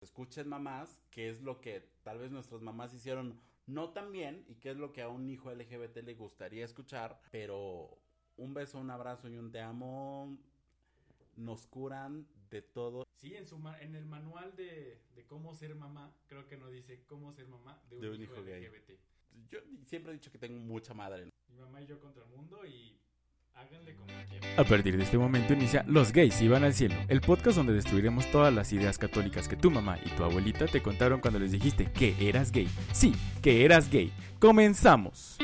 escuchen mamás, qué es lo que tal vez nuestras mamás hicieron no tan bien y qué es lo que a un hijo LGBT le gustaría escuchar, pero un beso, un abrazo y un te amo nos curan de todo. Sí, en, su en el manual de, cómo ser mamá, creo que no dice cómo ser mamá de un, hijo, LGBT. Yo siempre he dicho que tengo mucha madre. Mi mamá y yo contra el mundo y. A partir de este momento inicia Los gays iban al cielo, el podcast donde destruiremos todas las ideas católicas que tu mamá y tu abuelita te contaron cuando les dijiste que eras gay. Sí, que eras gay. Comenzamos.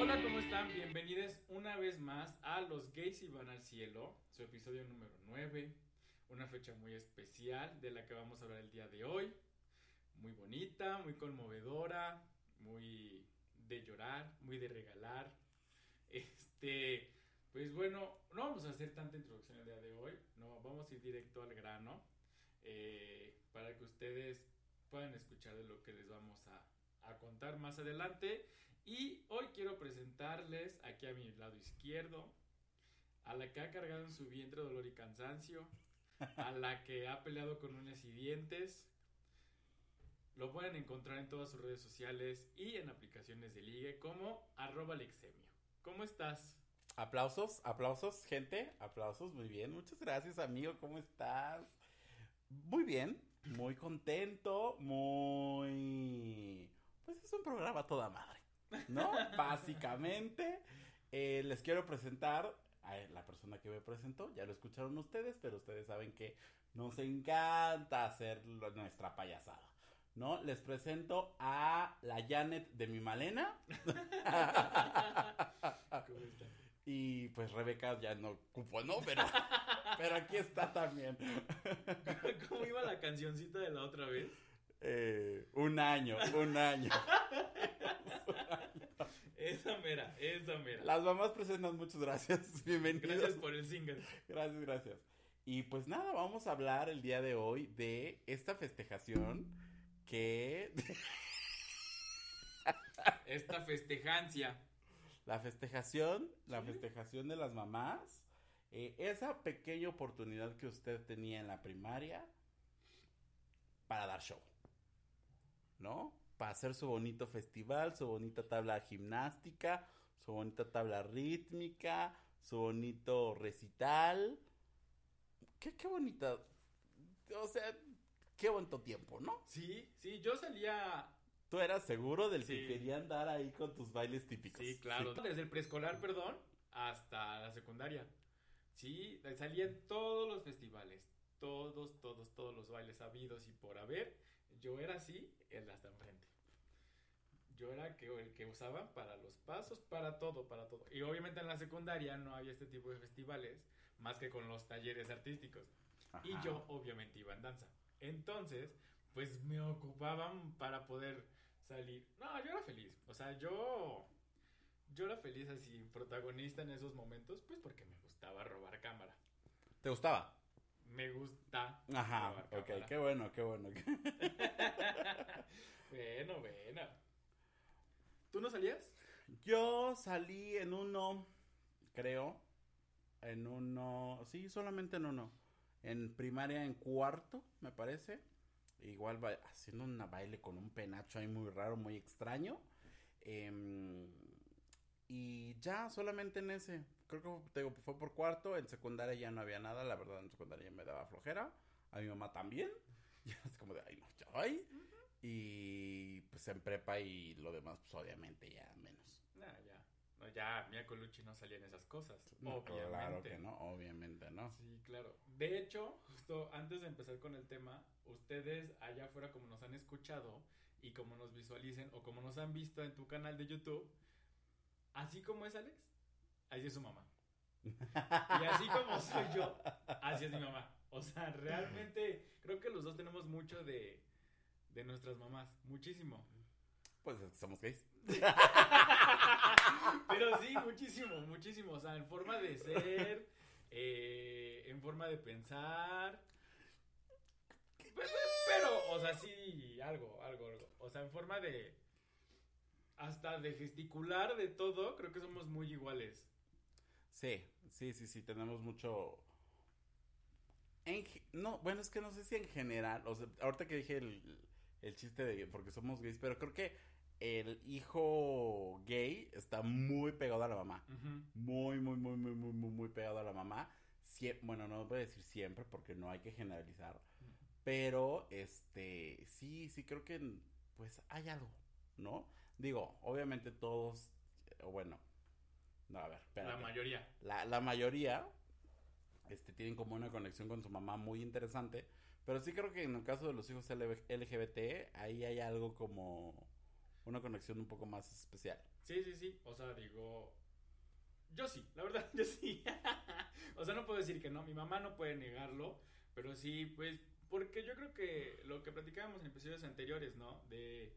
Hola, ¿cómo están? Bienvenidos una vez más a Los gays iban al cielo, su episodio número 9, una fecha muy especial de la que vamos a hablar el día de hoy. Muy bonita, muy conmovedora, muy de llorar, muy de regalar, este, pues bueno, no vamos a hacer tanta introducción el día de hoy, no, vamos a ir directo al grano eh, para que ustedes puedan escuchar de lo que les vamos a, contar más adelante. Y hoy quiero presentarles aquí a mi lado izquierdo a la que ha cargado en su vientre dolor y cansancio, a la que ha peleado con uñas y dientes. Lo pueden encontrar en todas sus redes sociales y en aplicaciones de ligue como arroba lexemio. ¿Cómo estás? Aplausos, aplausos, gente, aplausos, muy bien, muchas gracias amigo, ¿cómo estás? Muy bien, muy contento, muy... Pues es un programa toda madre, ¿no? Básicamente, eh, les quiero presentar a la persona que me presentó, ya lo escucharon ustedes, pero ustedes saben que nos encanta hacer nuestra payasada. ¿No? Les presento a la Janet de mi Malena. Y pues Rebeca ya no cupo, ¿no? Pero, pero aquí está también. ¿Cómo iba la cancioncita de la otra vez? Eh, un año, un año. Esa mera, esa mera. Las mamás presentan, muchas gracias. Bienvenidos. Gracias por el single. Gracias, gracias. Y pues nada, vamos a hablar el día de hoy de esta festejación que... esta festejancia la festejación, la festejación de las mamás, eh, esa pequeña oportunidad que usted tenía en la primaria para dar show, ¿no? Para hacer su bonito festival, su bonita tabla gimnástica, su bonita tabla rítmica, su bonito recital. Qué, qué bonita. O sea, qué bonito tiempo, ¿no? Sí, sí, yo salía Tú eras seguro del que quería andar ahí con tus bailes típicos. Sí, claro. Desde el preescolar, perdón, hasta la secundaria. Sí, salían todos los festivales, todos, todos, todos los bailes habidos y por haber. Yo era así, el hasta enfrente. Yo era que, el que usaban para los pasos, para todo, para todo. Y obviamente en la secundaria no había este tipo de festivales, más que con los talleres artísticos. Y yo obviamente iba en danza. Entonces, pues me ocupaban para poder salir. No, yo era feliz. O sea, yo. Yo era feliz así, protagonista en esos momentos, pues porque me gustaba robar cámara. ¿Te gustaba? Me gusta. Ajá, ok, qué bueno, qué bueno. bueno, bueno. ¿Tú no salías? Yo salí en uno, creo. En uno, sí, solamente en uno. En primaria, en cuarto, me parece. Igual haciendo un baile con un penacho ahí muy raro, muy extraño. Em, y ya, solamente en ese. Creo que fue por cuarto. En secundaria ya no había nada. La verdad, en secundaria me daba flojera. A mi mamá también. Ya es como de, ay, no, ya. Y pues en prepa y lo demás, pues obviamente ya menos. ya. No, ya, Mia Colucci no salía en esas cosas. obviamente. Claro que no, obviamente no. Sí, claro. De hecho, justo antes de empezar con el tema, ustedes allá afuera como nos han escuchado y como nos visualicen o como nos han visto en tu canal de YouTube, así como es Alex, así es su mamá. y así como soy yo, así es mi mamá. O sea, realmente creo que los dos tenemos mucho de, de nuestras mamás, muchísimo. Pues somos gays. Pero sí, muchísimo, muchísimo. O sea, en forma de ser, eh, en forma de pensar, pero, o sea, sí, algo, algo, algo. O sea, en forma de. Hasta de gesticular, de todo, creo que somos muy iguales. Sí, sí, sí, sí, tenemos mucho. En no, bueno, es que no sé si en general, o sea, ahorita que dije el, el chiste de porque somos gays, pero creo que el hijo gay está muy pegado a la mamá. Muy, muy, muy, muy, muy, muy, muy pegado a la mamá. Sie- bueno, no voy a decir siempre porque no hay que generalizar. Pero, este, sí, sí creo que, pues, hay algo, ¿no? Digo, obviamente todos, o bueno, no, a ver, La espérate. mayoría. La, la mayoría, este, tienen como una conexión con su mamá muy interesante. Pero sí creo que en el caso de los hijos LGBT, ahí hay algo como una conexión un poco más especial. Sí, sí, sí. O sea, digo. Yo sí, la verdad, yo sí. o sea, no puedo decir que no. Mi mamá no puede negarlo. Pero sí, pues. Porque yo creo que lo que platicábamos en episodios anteriores, ¿no? De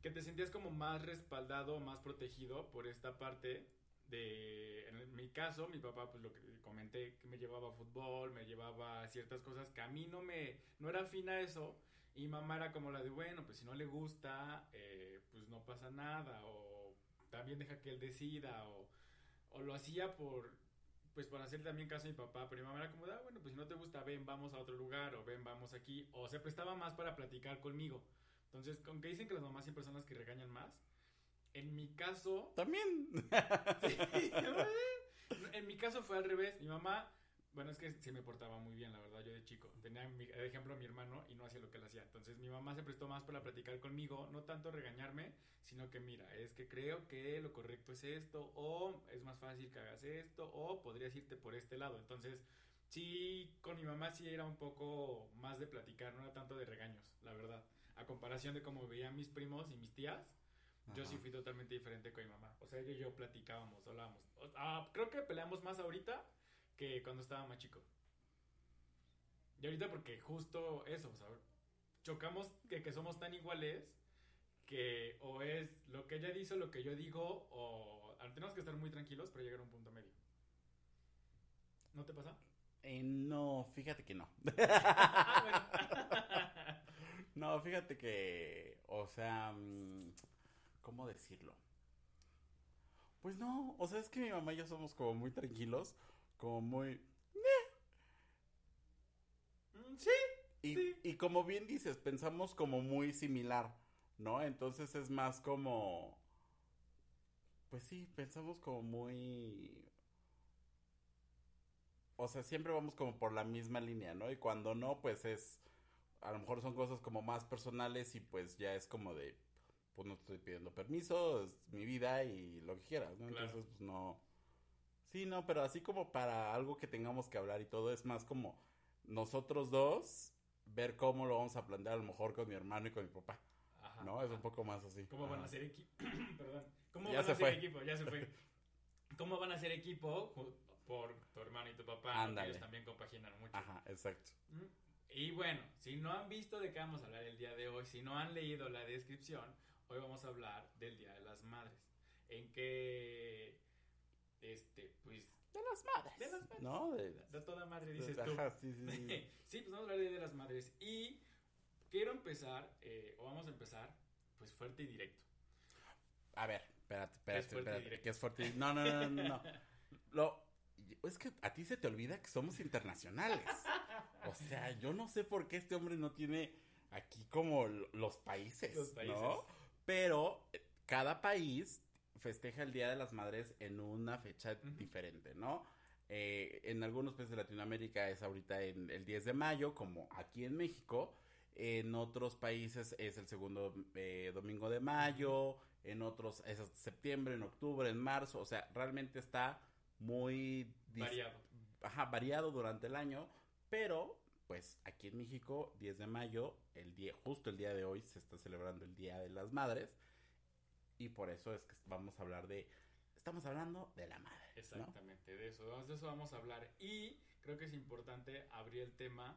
que te sentías como más respaldado, más protegido por esta parte de, en mi caso, mi papá, pues lo que comenté, que me llevaba a fútbol, me llevaba a ciertas cosas que a mí no me, no era afín a eso, y mamá era como la de, bueno, pues si no le gusta, eh, pues no pasa nada, o también deja que él decida, o, o lo hacía por, pues por hacer también caso a mi papá, pero mi mamá era como, de, ah, bueno, pues si no te gusta, ven, vamos a otro lugar, o ven, vamos aquí, o se prestaba más para platicar conmigo. Entonces, aunque dicen que las mamás siempre son las que regañan más, en mi caso, También. Sí. en mi caso fue al revés. Mi mamá, bueno, es que se me portaba muy bien, la verdad, yo de chico. Tenía de ejemplo a mi hermano y no hacía lo que él hacía. Entonces mi mamá se prestó más para platicar conmigo, no tanto regañarme, sino que mira, es que creo que lo correcto es esto, o es más fácil que hagas esto, o podrías irte por este lado. Entonces, sí, con mi mamá sí era un poco más de platicar, no era tanto de regaños, la verdad. A comparación de cómo veían mis primos y mis tías, yo sí Ajá. fui totalmente diferente con mi mamá. O sea, ella y yo platicábamos, hablábamos. Ah, creo que peleamos más ahorita que cuando estaba más chico. Y ahorita porque justo eso, o sea, chocamos que, que somos tan iguales que o es lo que ella dice lo que yo digo o tenemos que estar muy tranquilos para llegar a un punto medio. ¿No te pasa? Eh, no, fíjate que no. Ah. No, fíjate que, o sea, mm, ¿cómo decirlo? Pues no, o sea, es que mi mamá y yo somos como muy tranquilos, como muy... Mm, sí, Y, Sí. y como bien dices, pensamos como muy similar, ¿no? Entonces es más como... Pues sí, pensamos como muy... O sea, siempre vamos como por la misma línea, ¿no? Y cuando no, pues es... A lo mejor son cosas como más personales y pues ya es como de... Pues no te estoy pidiendo permiso, es mi vida y lo que quieras, ¿no? Claro. Entonces, pues no... Sí, no, pero así como para algo que tengamos que hablar y todo, es más como nosotros dos ver cómo lo vamos a plantear a lo mejor con mi hermano y con mi papá, Ajá, ¿no? Es ajá. un poco más así. ¿Cómo van a hacer equipo? Perdón. ¿Cómo Ya van se a hacer fue. equipo? Ya se fue. ¿Cómo van a hacer equipo por tu hermano y tu papá? Ándale. Ellos también compaginan mucho. Ajá, exacto. Mm. Y bueno, si no han visto de qué vamos a hablar el día de hoy, si no han leído la descripción, hoy vamos a hablar del Día de las Madres. En que, este, pues, De las madres. De las madres. ¿No? De, de toda madre dices tú. Ajá, sí, sí, sí. sí, pues vamos a hablar Día de las Madres. Y quiero empezar, eh, o vamos a empezar, pues fuerte y directo. A ver, espérate, espérate, y espérate. Que es fuerte y- No, no, no, no, no. Lo... Es que a ti se te olvida que somos internacionales. O sea, yo no sé por qué este hombre no tiene aquí como los países, Los países. ¿no? Pero cada país festeja el Día de las Madres en una fecha diferente, ¿no? Eh, en algunos países de Latinoamérica es ahorita en el 10 de mayo, como aquí en México. En otros países es el segundo eh, domingo de mayo. En otros es septiembre, en octubre, en marzo. O sea, realmente está muy Variado. ajá, variado durante el año, pero pues aquí en México, 10 de mayo, el día, justo el día de hoy, se está celebrando el Día de las Madres, y por eso es que vamos a hablar de, estamos hablando de la madre, ¿no? Exactamente, de eso, de eso vamos a hablar. Y creo que es importante abrir el tema.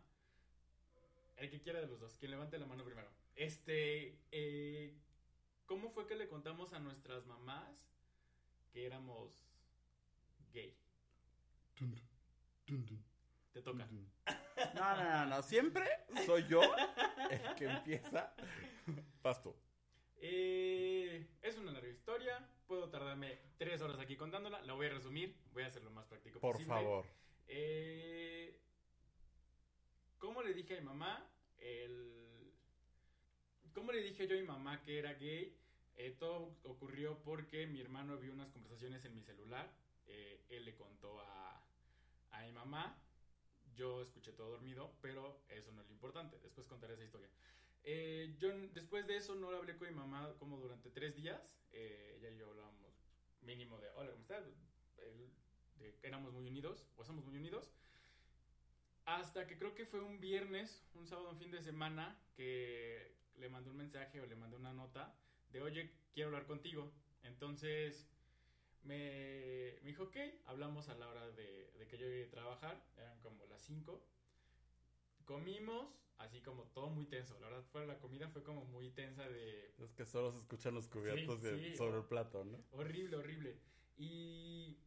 El que quiera de los dos, quien levante la mano primero. Este, eh, ¿cómo fue que le contamos a nuestras mamás que éramos gay? Te toca. No, no, no, no, siempre soy yo el que empieza. Vas tú. Eh, es una larga historia. Puedo tardarme tres horas aquí contándola. La voy a resumir. Voy a hacer lo más práctico Por posible. favor. Eh, ¿Cómo le dije a mi mamá? El... ¿Cómo le dije yo a mi mamá que era gay? Eh, todo ocurrió porque mi hermano vio unas conversaciones en mi celular. Eh, él le contó a, a mi mamá. Yo escuché todo dormido, pero eso no es lo importante. Después contaré esa historia. Eh, yo después de eso no hablé con mi mamá como durante tres días. Eh, ella y yo hablábamos mínimo de, hola, ¿cómo estás? Éramos muy unidos, o somos muy unidos. Hasta que creo que fue un viernes, un sábado, un fin de semana, que le mandé un mensaje o le mandé una nota de, oye, quiero hablar contigo. Entonces me, me dijo, ok, hablamos a la hora de, de que yo iba a trabajar, eran como las 5. Comimos, así como todo muy tenso. La verdad, fue, la comida fue como muy tensa de Es que solo se escuchan los cubiertos Sí, de- sí. sobre el plato, ¿no? Horrible, horrible. Y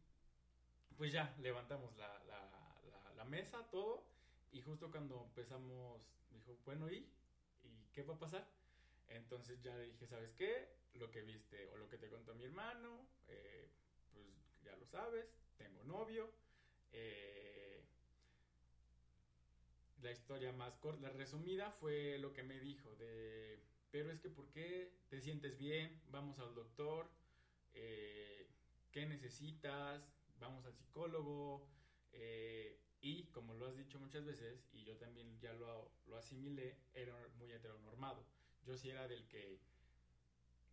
pues ya, levantamos la, la, la, la mesa, todo. Y justo cuando empezamos, me dijo, bueno, ¿y? ¿Y qué va a pasar? Entonces ya le dije, ¿sabes qué? Lo que viste o lo que te contó mi hermano, eh, pues ya lo sabes, tengo novio. eh, la historia más corta, la resumida fue lo que me dijo de, pero es que ¿por qué te sientes bien? Vamos al doctor, eh, ¿qué necesitas? Vamos al psicólogo. eh, y como lo has dicho muchas veces, y yo también ya lo, lo asimilé, era muy heteronormado. Yo sí era del que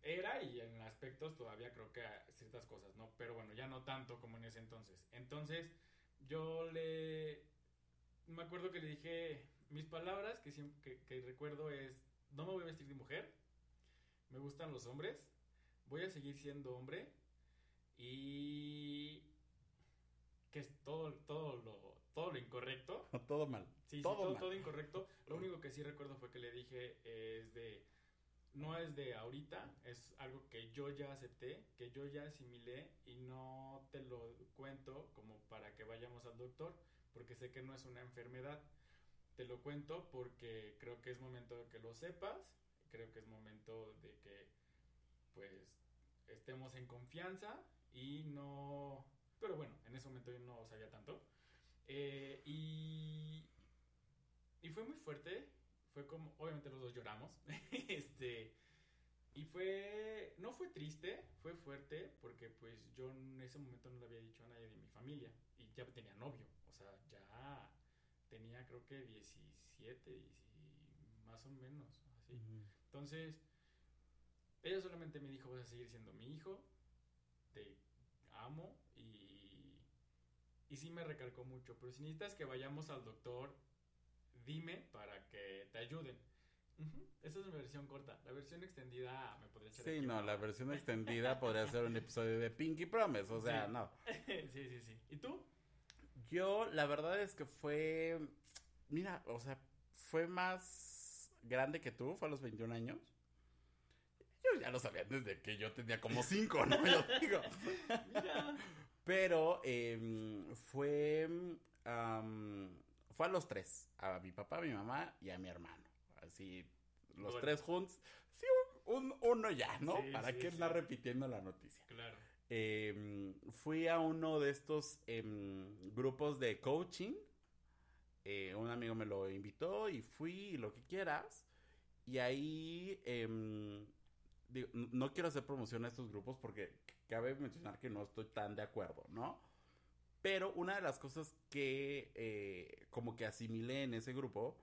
era y en aspectos todavía creo que ciertas cosas, ¿no? Pero bueno, ya no tanto como en ese entonces. Entonces, yo le... Me acuerdo que le dije mis palabras que, siempre, que, que recuerdo es, no me voy a vestir de mujer, me gustan los hombres, voy a seguir siendo hombre y que es todo, todo, lo, todo lo incorrecto. Todo mal. Sí, sí, todo, todo, mal. todo incorrecto. Lo único que sí recuerdo fue que le dije es de, no es de ahorita, es algo que yo ya acepté, que yo ya asimilé y no te lo cuento como para que vayamos al doctor, porque sé que no es una enfermedad. Te lo cuento porque creo que es momento de que lo sepas, creo que es momento de que pues estemos en confianza y no... Pero bueno, en ese momento yo no sabía tanto. Eh, y, y fue muy fuerte. Fue como, obviamente los dos lloramos. este, y fue, no fue triste, fue fuerte porque pues yo en ese momento no le había dicho a nadie de mi familia. Ya tenía novio. O sea, ya tenía creo que 17, y más o menos. Así. Entonces, ella solamente me dijo, vas a seguir siendo mi hijo, te amo y, y sí me recalcó mucho, pero si necesitas que vayamos al doctor, dime para que te ayuden. Esa es mi versión corta. La versión extendida me podría echar Sí, no, la versión extendida podría ser un episodio de Pinky Promise, o sea, Sí. no. sí, sí, sí. ¿Y tú? Yo, la verdad es que fue, mira, o sea, fue más grande que tú, fue a los 21 años. Yo ya lo sabía desde que yo tenía como 5, ¿no? Yo digo. Mira. Pero em, fue, am, fue a los tres, a mi papá, a mi mamá y a mi hermano. Así, los Bueno. tres juntos. Sí, un, un- uno ya, ¿no? Sí, ¿Para sí, qué sí. andar repitiendo la noticia? Claro. Em, fui a uno de estos em, grupos de coaching. Eh, un amigo me lo invitó y fui lo que quieras. Y ahí em, no quiero hacer promoción a estos grupos porque cabe mencionar que no estoy tan de acuerdo, ¿no? Pero una de las cosas que eh, como que asimilé en ese grupo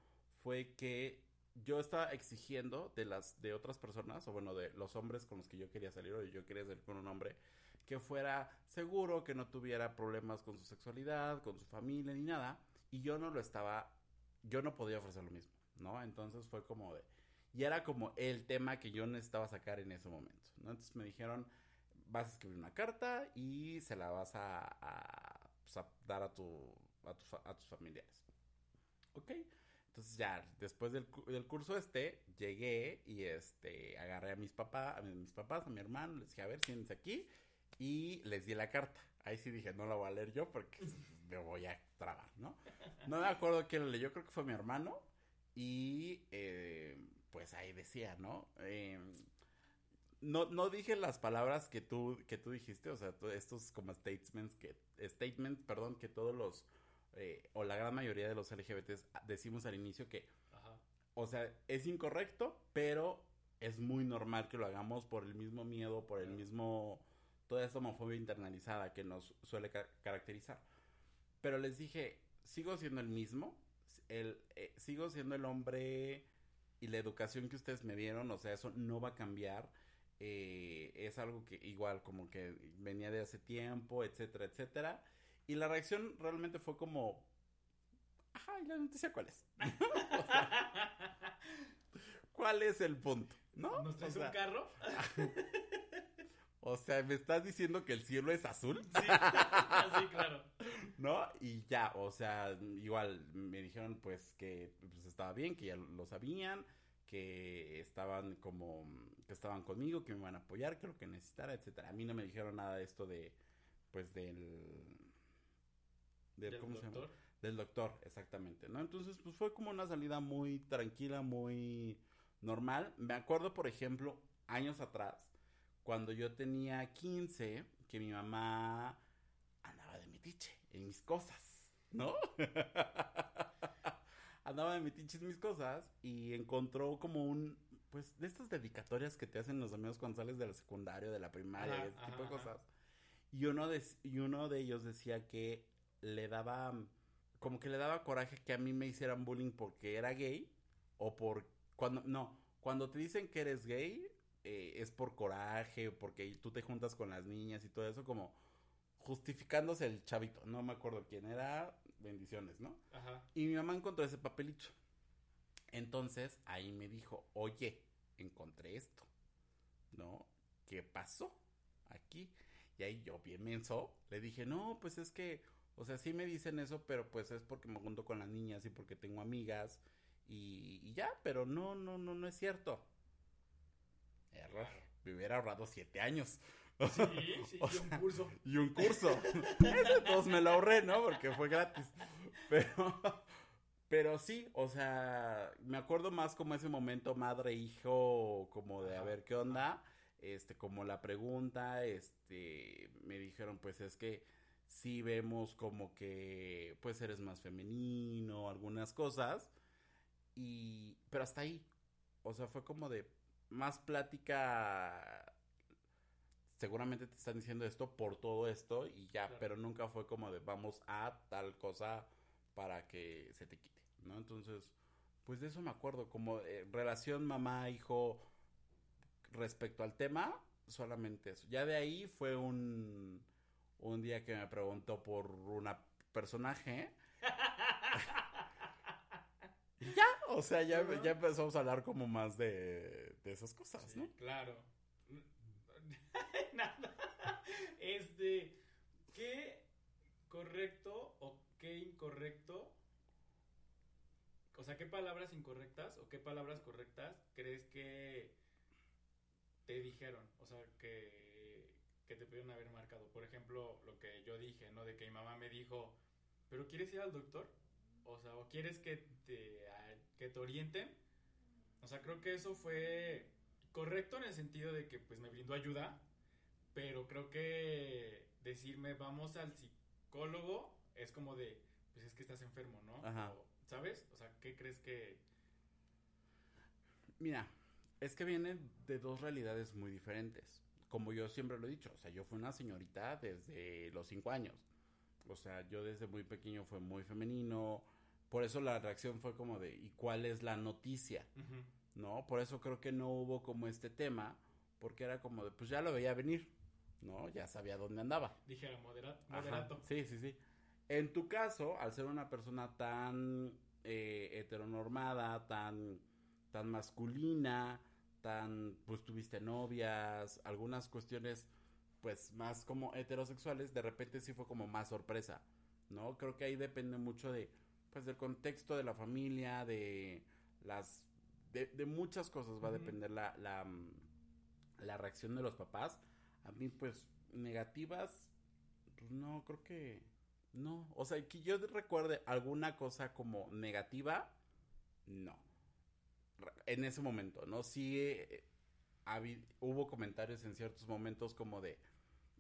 fue que yo estaba exigiendo de las de otras personas, o bueno, de los hombres con los que yo quería salir, o yo quería salir con un hombre, que fuera seguro, que no tuviera problemas con su sexualidad, con su familia, ni nada. Y yo no lo estaba, yo no podía ofrecer lo mismo, ¿no? Entonces fue como de, y era como el tema que yo necesitaba sacar en ese momento, ¿no? Entonces me dijeron, vas a escribir una carta y se la vas a, a, pues, a dar a, tu, a, fa- a tus familiares. ¿Ok? Entonces ya, después del, del curso este, llegué y este, agarré a mis papás, a mis papás, a mi hermano, les dije, a ver, siéntense aquí, y les di la carta. Ahí sí dije, no la voy a leer yo porque me voy a trabar, ¿no? No me acuerdo quién la leyó, creo que fue mi hermano, y eh, pues ahí decía, ¿no? Eh, no, no dije las palabras que tú, que tú dijiste, o sea, to- estos como statements que, statements, perdón, que todos los, eh, o la gran mayoría de los LGBTs decimos al inicio que, Ajá. o sea, es incorrecto, pero es muy normal que lo hagamos por el mismo miedo, por el mismo, toda esta homofobia internalizada que nos suele ca- caracterizar. Pero les dije, sigo siendo el mismo, el, eh, sigo siendo el hombre y la educación que ustedes me dieron, o sea, eso no va a cambiar. eh, es algo que igual como que venía de hace tiempo, etcétera, etcétera. Y la reacción realmente fue como, ajá, ¿y la noticia cuál es? O sea, ¿Cuál es el punto? ¿No? ¿Nos traes o, sea, un carro? o sea, ¿me estás diciendo que el cielo es azul? Sí, sí, claro. ¿No? Y ya, o sea, igual me dijeron pues que pues, estaba bien, que ya lo sabían, que estaban como, que estaban conmigo, que me iban a apoyar, que lo que necesitara, etcétera. A mí no me dijeron nada de esto de, pues del... del ¿Del ¿Cómo se llama? doctor? Del doctor, exactamente, ¿no? Entonces, pues fue como una salida muy tranquila, muy normal. Me acuerdo, por ejemplo, años atrás, cuando yo tenía 15, que mi mamá andaba de metiche en mis cosas, ¿no? andaba de metiche en mis cosas y encontró como un, pues, de estas dedicatorias que te hacen los amigos cuando sales de la secundaria, de la primaria, Ajá, ese tipo ajá, de ajá. cosas. Y uno, de, y uno de ellos decía que le daba, como que le daba coraje que a mí me hicieran bullying porque era gay o por, cuando, no, cuando te dicen que eres gay eh, es por coraje, porque tú te juntas con las niñas y todo eso, como justificándose el chavito, no me acuerdo quién era, bendiciones, ¿no? Ajá. Y mi mamá encontró ese papelito. Entonces ahí me dijo, oye, encontré esto, ¿no? ¿Qué pasó aquí? Y ahí yo, bien menso, le dije, no, pues es que, o sea, sí me dicen eso, pero pues es porque me junto con las niñas y porque tengo amigas y, y ya, pero no, no, no, no es cierto. Error. Me hubiera ahorrado siete años. Sí, sí, O y un curso. y un curso. Ese todos me lo ahorré, ¿no? Porque fue gratis. Pero, pero sí, o sea, me acuerdo más como ese momento madre-hijo, como de a ver qué onda. Este, como la pregunta, este, me dijeron, pues es que sí vemos como que, pues eres más femenino, algunas cosas. Y, pero hasta ahí. O sea, fue como de más plática seguramente te están diciendo esto por todo esto y ya, Claro. pero nunca fue como de vamos a tal cosa para que se te quite, ¿no? Entonces, pues de eso me acuerdo, como eh, relación mamá-hijo respecto al tema, solamente eso. Ya de ahí fue un, un día que me preguntó por una personaje. Y ya, o sea, ya, ya empezamos a hablar como más de, de esas cosas, Sí, ¿no? claro. Nada. Este, ¿qué correcto o qué incorrecto? O sea, ¿qué palabras incorrectas o qué palabras correctas crees que te dijeron? O sea, que, que te pudieron haber marcado. Por ejemplo, lo que yo dije, ¿no? De que mi mamá me dijo, ¿pero quieres ir al doctor? O sea, ¿o quieres que te, a- que te orienten? O sea, creo que eso fue correcto en el sentido de que pues me brindó ayuda, pero creo que decirme vamos al psicólogo es como de, pues es que estás enfermo, ¿no? Ajá. O, ¿Sabes? O sea, ¿qué crees que... Mira, es que vienen de dos realidades muy diferentes. Como yo siempre lo he dicho, o sea, yo fui una señorita desde los cinco años. O sea, yo desde muy pequeño fue muy femenino. Por eso la reacción fue como de, ¿y cuál es la noticia? ¿No? Por eso creo que no hubo como este tema, porque era como de, pues ya lo veía venir, ¿no? Ya sabía dónde andaba. Dijera modera- Ajá, moderato. Sí, sí, sí. En tu caso, al ser una persona tan eh, heteronormada, tan, tan masculina, tan, pues tuviste novias, algunas cuestiones, pues más como heterosexuales, de repente sí fue como más sorpresa, ¿no? Creo que ahí depende mucho de, pues del contexto de la familia, de las, de, de muchas cosas va a depender la, la, mm, la reacción de los papás. A mí, pues, negativas, pues no, creo que no. O sea, que yo recuerde alguna cosa como negativa, no. En ese momento, ¿no? Sí eh, hubo comentarios en ciertos momentos como de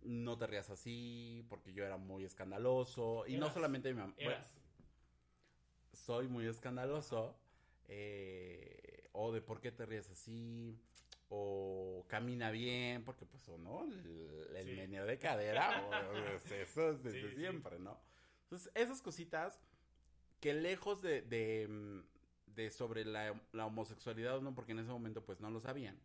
no te rías así, porque yo era muy escandaloso. Y no solamente mi mamá. Eras. Soy muy escandaloso, eh, o de por qué te ríes así, o camina bien, porque pues o no, el, el Sí. meneo de cadera, o- o- es- eso es desde Sí, sí. siempre, ¿no? Entonces, esas cositas que lejos de, de, mm, de sobre la, la homosexualidad, ¿no? Porque en ese momento pues no lo sabían.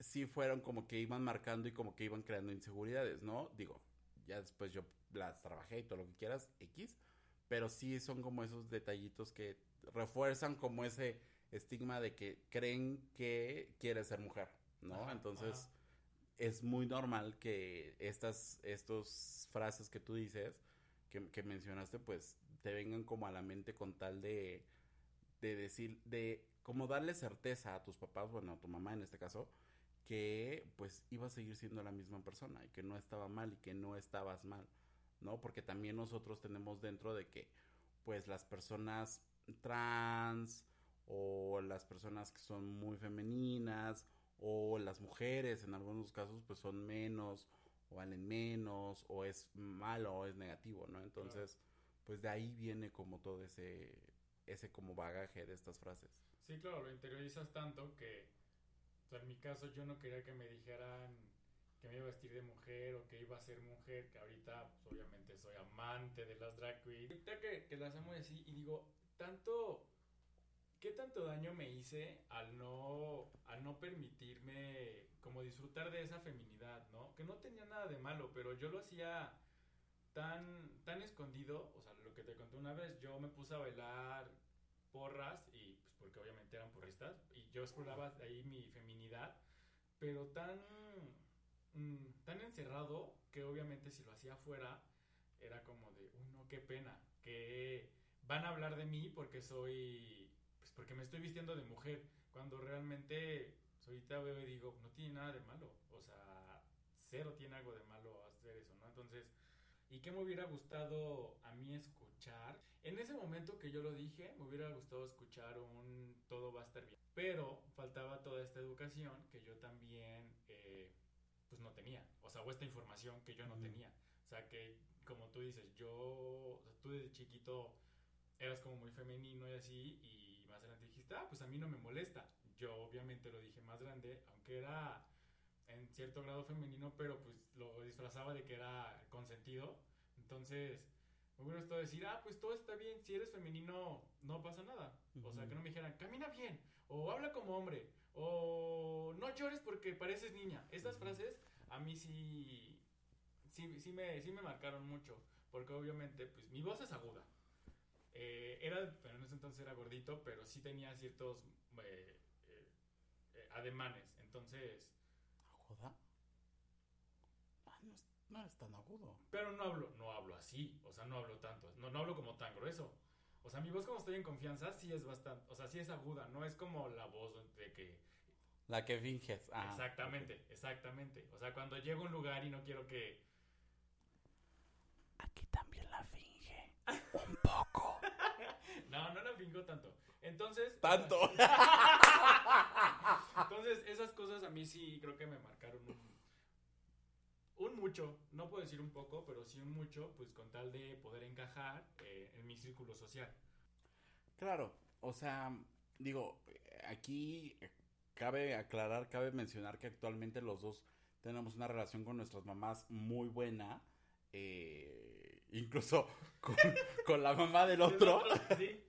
Sí fueron como que iban marcando y como que iban creando inseguridades, ¿no? Digo, ya después yo las trabajé y todo lo que quieras, X. Pero sí son como esos detallitos que refuerzan como ese estigma de que creen que quiere ser mujer, ¿no? Ajá, Entonces ajá. es muy normal que estas estos frases que tú dices, que, que mencionaste, pues te vengan como a la mente con tal de, de decir, de como darle certeza a tus papás, bueno, a tu mamá en este caso, que pues iba a seguir siendo la misma persona y que no estaba mal y que no estabas mal, ¿no? Porque también nosotros tenemos dentro de que pues las personas trans o las personas que son muy femeninas o las mujeres en algunos casos pues son menos o valen menos o es malo o es negativo, ¿no? Entonces, pues de ahí viene como todo ese ese como bagaje de estas frases. Sí, claro, lo interiorizas tanto que, o sea, en mi caso yo no quería que me dijeran que me iba a vestir de mujer o que iba a ser mujer, que ahorita pues, obviamente soy amante de las drag queens. Que, las amo así y digo, tanto, ¿qué tanto daño me hice al no, al no permitirme como disfrutar de esa feminidad, ¿no? Que no tenía nada de malo, pero yo lo hacía tan, tan escondido, o sea, lo que te conté una vez, yo me puse a bailar porras y pues porque obviamente eran porristas y yo exploraba ahí mi feminidad, pero tan mm, tan encerrado que obviamente si lo hacía afuera era como de, uy, no, qué pena, que van a hablar de mí porque soy pues porque me estoy vistiendo de mujer, cuando realmente pues, ahorita veo y digo, no tiene nada de malo, o sea, cero tiene algo de malo hacer eso, ¿no? Entonces, ¿Y qué me hubiera gustado a mí escuchar? En ese momento que yo lo dije, me hubiera gustado escuchar un todo va a estar bien. Pero faltaba toda esta educación que yo también, eh, pues no tenía. O sea, o esta información que yo no Ujú. tenía. O sea, que como tú dices, yo, o sea, tú desde chiquito eras como muy femenino y así, y más adelante dijiste, ah, pues a mí no me molesta. Yo obviamente lo dije más grande, aunque era en cierto grado femenino, pero pues lo disfrazaba de que era consentido. Entonces, me hubiera gustado decir, ah, pues todo está bien, si eres femenino no pasa nada. O sea, que no me dijeran, camina bien, o habla como hombre, o no llores porque pareces niña. Estas frases a mí sí, sí, sí, me, sí me marcaron mucho, porque obviamente, pues mi voz es aguda. Eh, era, pero en ese entonces era gordito, pero sí tenía ciertos eh, eh, ademanes. Entonces, ¿Aguda? Ah, no, es, no es tan agudo. Pero no hablo, no hablo así, o sea, no hablo tanto, no, no hablo como tan grueso. O sea, mi voz como estoy en confianza sí es bastante, o sea, sí es aguda, no es como la voz de que... La que finges. Ah, exactamente, exactamente. O sea, cuando llego a un lugar y no quiero que... Aquí también la finge. Un poco. No, no la fingo tanto. Entonces... Tanto. Entonces, esas cosas a mí sí creo que me marcaron un, un mucho, no puedo decir un poco, pero sí un mucho, pues con tal de poder encajar eh, en mi círculo social. Claro, o sea, digo, aquí cabe aclarar, cabe mencionar que actualmente los dos tenemos una relación con nuestras mamás muy buena. eh, incluso con, con la mamá del otro. Sí.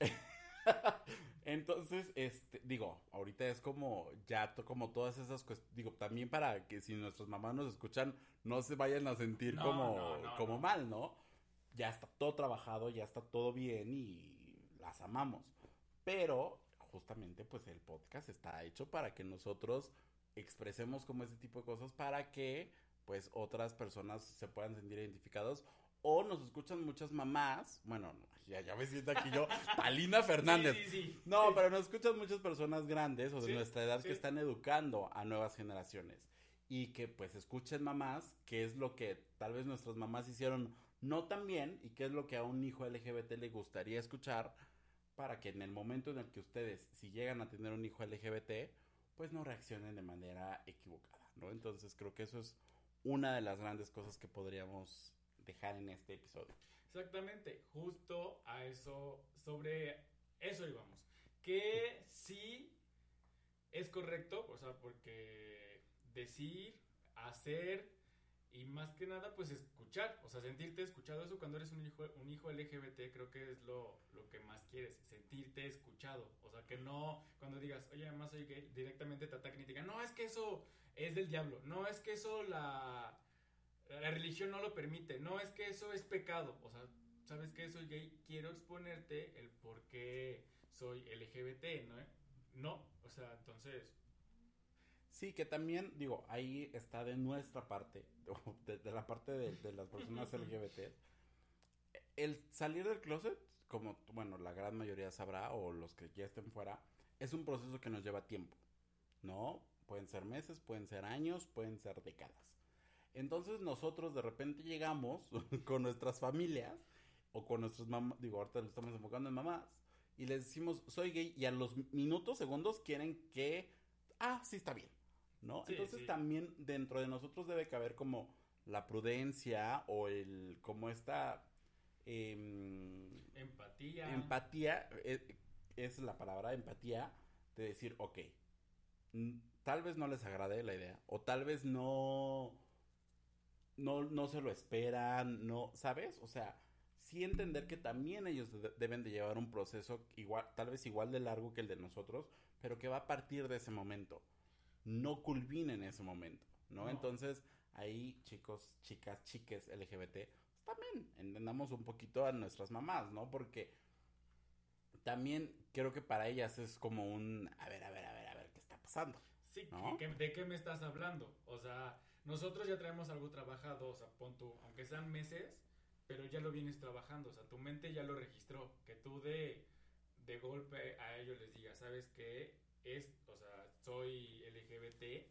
Entonces, este, digo, ahorita es como, ya to- como todas esas cuestiones, digo, también para que si nuestras mamás nos escuchan, no se vayan a sentir No, como, no, no, como mal, ¿no? Ya está todo trabajado, ya está todo bien y las amamos. Pero, justamente, pues el podcast está hecho para que nosotros expresemos como ese tipo de cosas para que, pues, otras personas se puedan sentir identificados. O nos escuchan muchas mamás, bueno, ya, ya me siento aquí yo, Talina Fernández. Sí, sí, sí. No, pero nos escuchan muchas personas grandes o de nuestra edad que están educando a nuevas generaciones. Y que pues escuchen mamás, qué es lo que tal vez nuestras mamás hicieron no tan bien y qué es lo que a un hijo LGBT le gustaría escuchar para que en el momento en el que ustedes, si llegan a tener un hijo LGBT, pues no reaccionen de manera equivocada, ¿no? Entonces creo que eso es una de las grandes cosas que podríamos dejar en este episodio. Exactamente, justo a eso, sobre eso íbamos. Que sí es correcto, o sea, porque decir, hacer y más que nada, pues escuchar, o sea, sentirte escuchado. Eso cuando eres un hijo, un hijo LGBT, creo que es lo, lo que más quieres, sentirte escuchado. O sea, que no, cuando digas, oye, además soy gay, directamente te ataquen y te digan, no, es que eso es del diablo, no, es que eso la, la religión no lo permite, no, es que eso es pecado. O sea, sabes que soy gay, quiero exponerte el por qué soy LGBT, ¿no? No, o sea, entonces Sí, que también, digo, ahí está de nuestra parte, de, de la parte de, de, las personas LGBT. El salir del closet, como, bueno, la gran mayoría sabrá, o los que ya estén fuera, es un proceso que nos lleva tiempo, ¿no? Pueden ser meses, pueden ser años, pueden ser décadas. Entonces nosotros de repente llegamos con nuestras familias, o con nuestros mamás, digo, ahorita lo estamos enfocando en mamás, y les decimos, soy gay, y a los minutos, segundos, quieren que, ah, sí está bien. ¿no? Sí, Entonces sí. también dentro de nosotros debe caber como la prudencia o el como esta eh, empatía. Empatía es, es, la palabra empatía de decir, ok, tal vez no les agrade la idea o tal vez no no no se lo esperan, no, ¿sabes? O sea, sí entender que también ellos de deben de llevar un proceso igual tal vez igual de largo que el de nosotros, pero que va a partir de ese momento no culmina en ese momento, ¿no? no. Entonces, ahí, chicos, chicas, chiques LGBT, pues, también entendamos un poquito a nuestras mamás, ¿no? Porque también creo que para ellas es como un, a ver, a ver, a ver, a ver, ¿qué está pasando? Sí, ¿no? ¿qué, ¿de qué me estás hablando? O sea, nosotros ya traemos algo trabajado, o sea, pon tú, aunque sean meses, pero ya lo vienes trabajando, o sea, tu mente ya lo registró, que tú de, de golpe a ellos les digas, ¿sabes qué? Es, o sea, soy LGBT,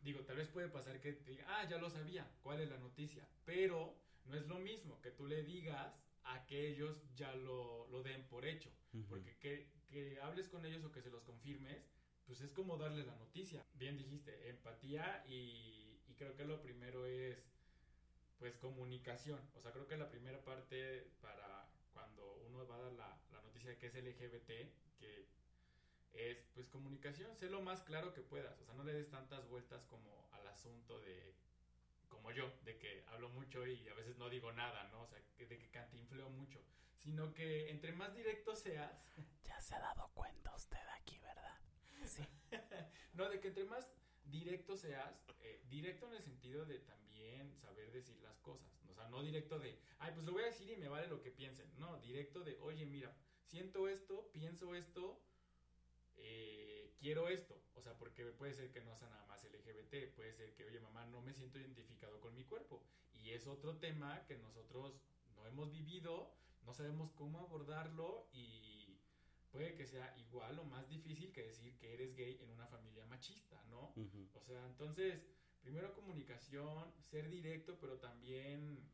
digo, tal vez puede pasar que te diga, ah, ya lo sabía, ¿cuál es la noticia? Pero no es lo mismo que tú le digas a que ellos ya lo, lo den por hecho, uh -huh. porque que, que hables con ellos o que se los confirmes, pues es como darle la noticia. Bien dijiste, empatía y, y creo que lo primero es, pues, comunicación. O sea, creo que la primera parte para cuando uno va a dar la, la noticia de que es LGBT, que es pues comunicación, sé lo más claro que puedas, o sea, no le des tantas vueltas como al asunto de como yo, de que hablo mucho y a veces no digo nada, ¿no? O sea, de que cantinfleo mucho, sino que entre más directo seas... Ya se ha dado cuenta usted aquí, ¿verdad? Sí. no, de que entre más directo seas, eh, directo en el sentido de también saber decir las cosas, o sea, no directo de, ay, pues lo voy a decir y me vale lo que piensen, no, directo de, oye, mira, siento esto, pienso esto, eh, quiero esto, o sea, porque puede ser que no sea nada más LGBT, puede ser que, oye, mamá, no me siento identificado con mi cuerpo, y es otro tema que nosotros no hemos vivido, no sabemos cómo abordarlo y puede que sea igual o más difícil que decir que eres gay en una familia machista, ¿no? Uh -huh. O sea, entonces, primero comunicación, ser directo, pero también,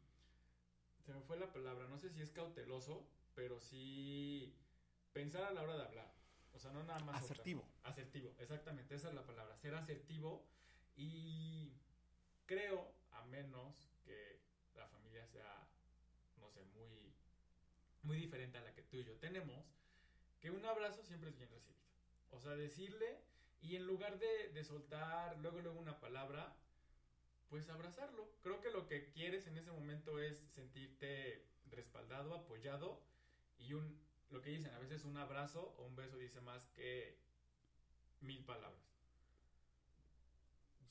se me fue la palabra, no sé si es cauteloso, pero sí pensar a la hora de hablar. O sea, no nada más. Asertivo. Otra. Asertivo, exactamente, esa es la palabra. Ser asertivo y creo, a menos que la familia sea, no sé, muy, muy diferente a la que tú y yo tenemos, que un abrazo siempre es bien recibido. O sea, decirle y en lugar de, soltar luego, luego una palabra, pues abrazarlo. Creo que lo que quieres en ese momento es sentirte respaldado, apoyado y un lo que dicen, a veces un abrazo o un beso dice más que mil palabras.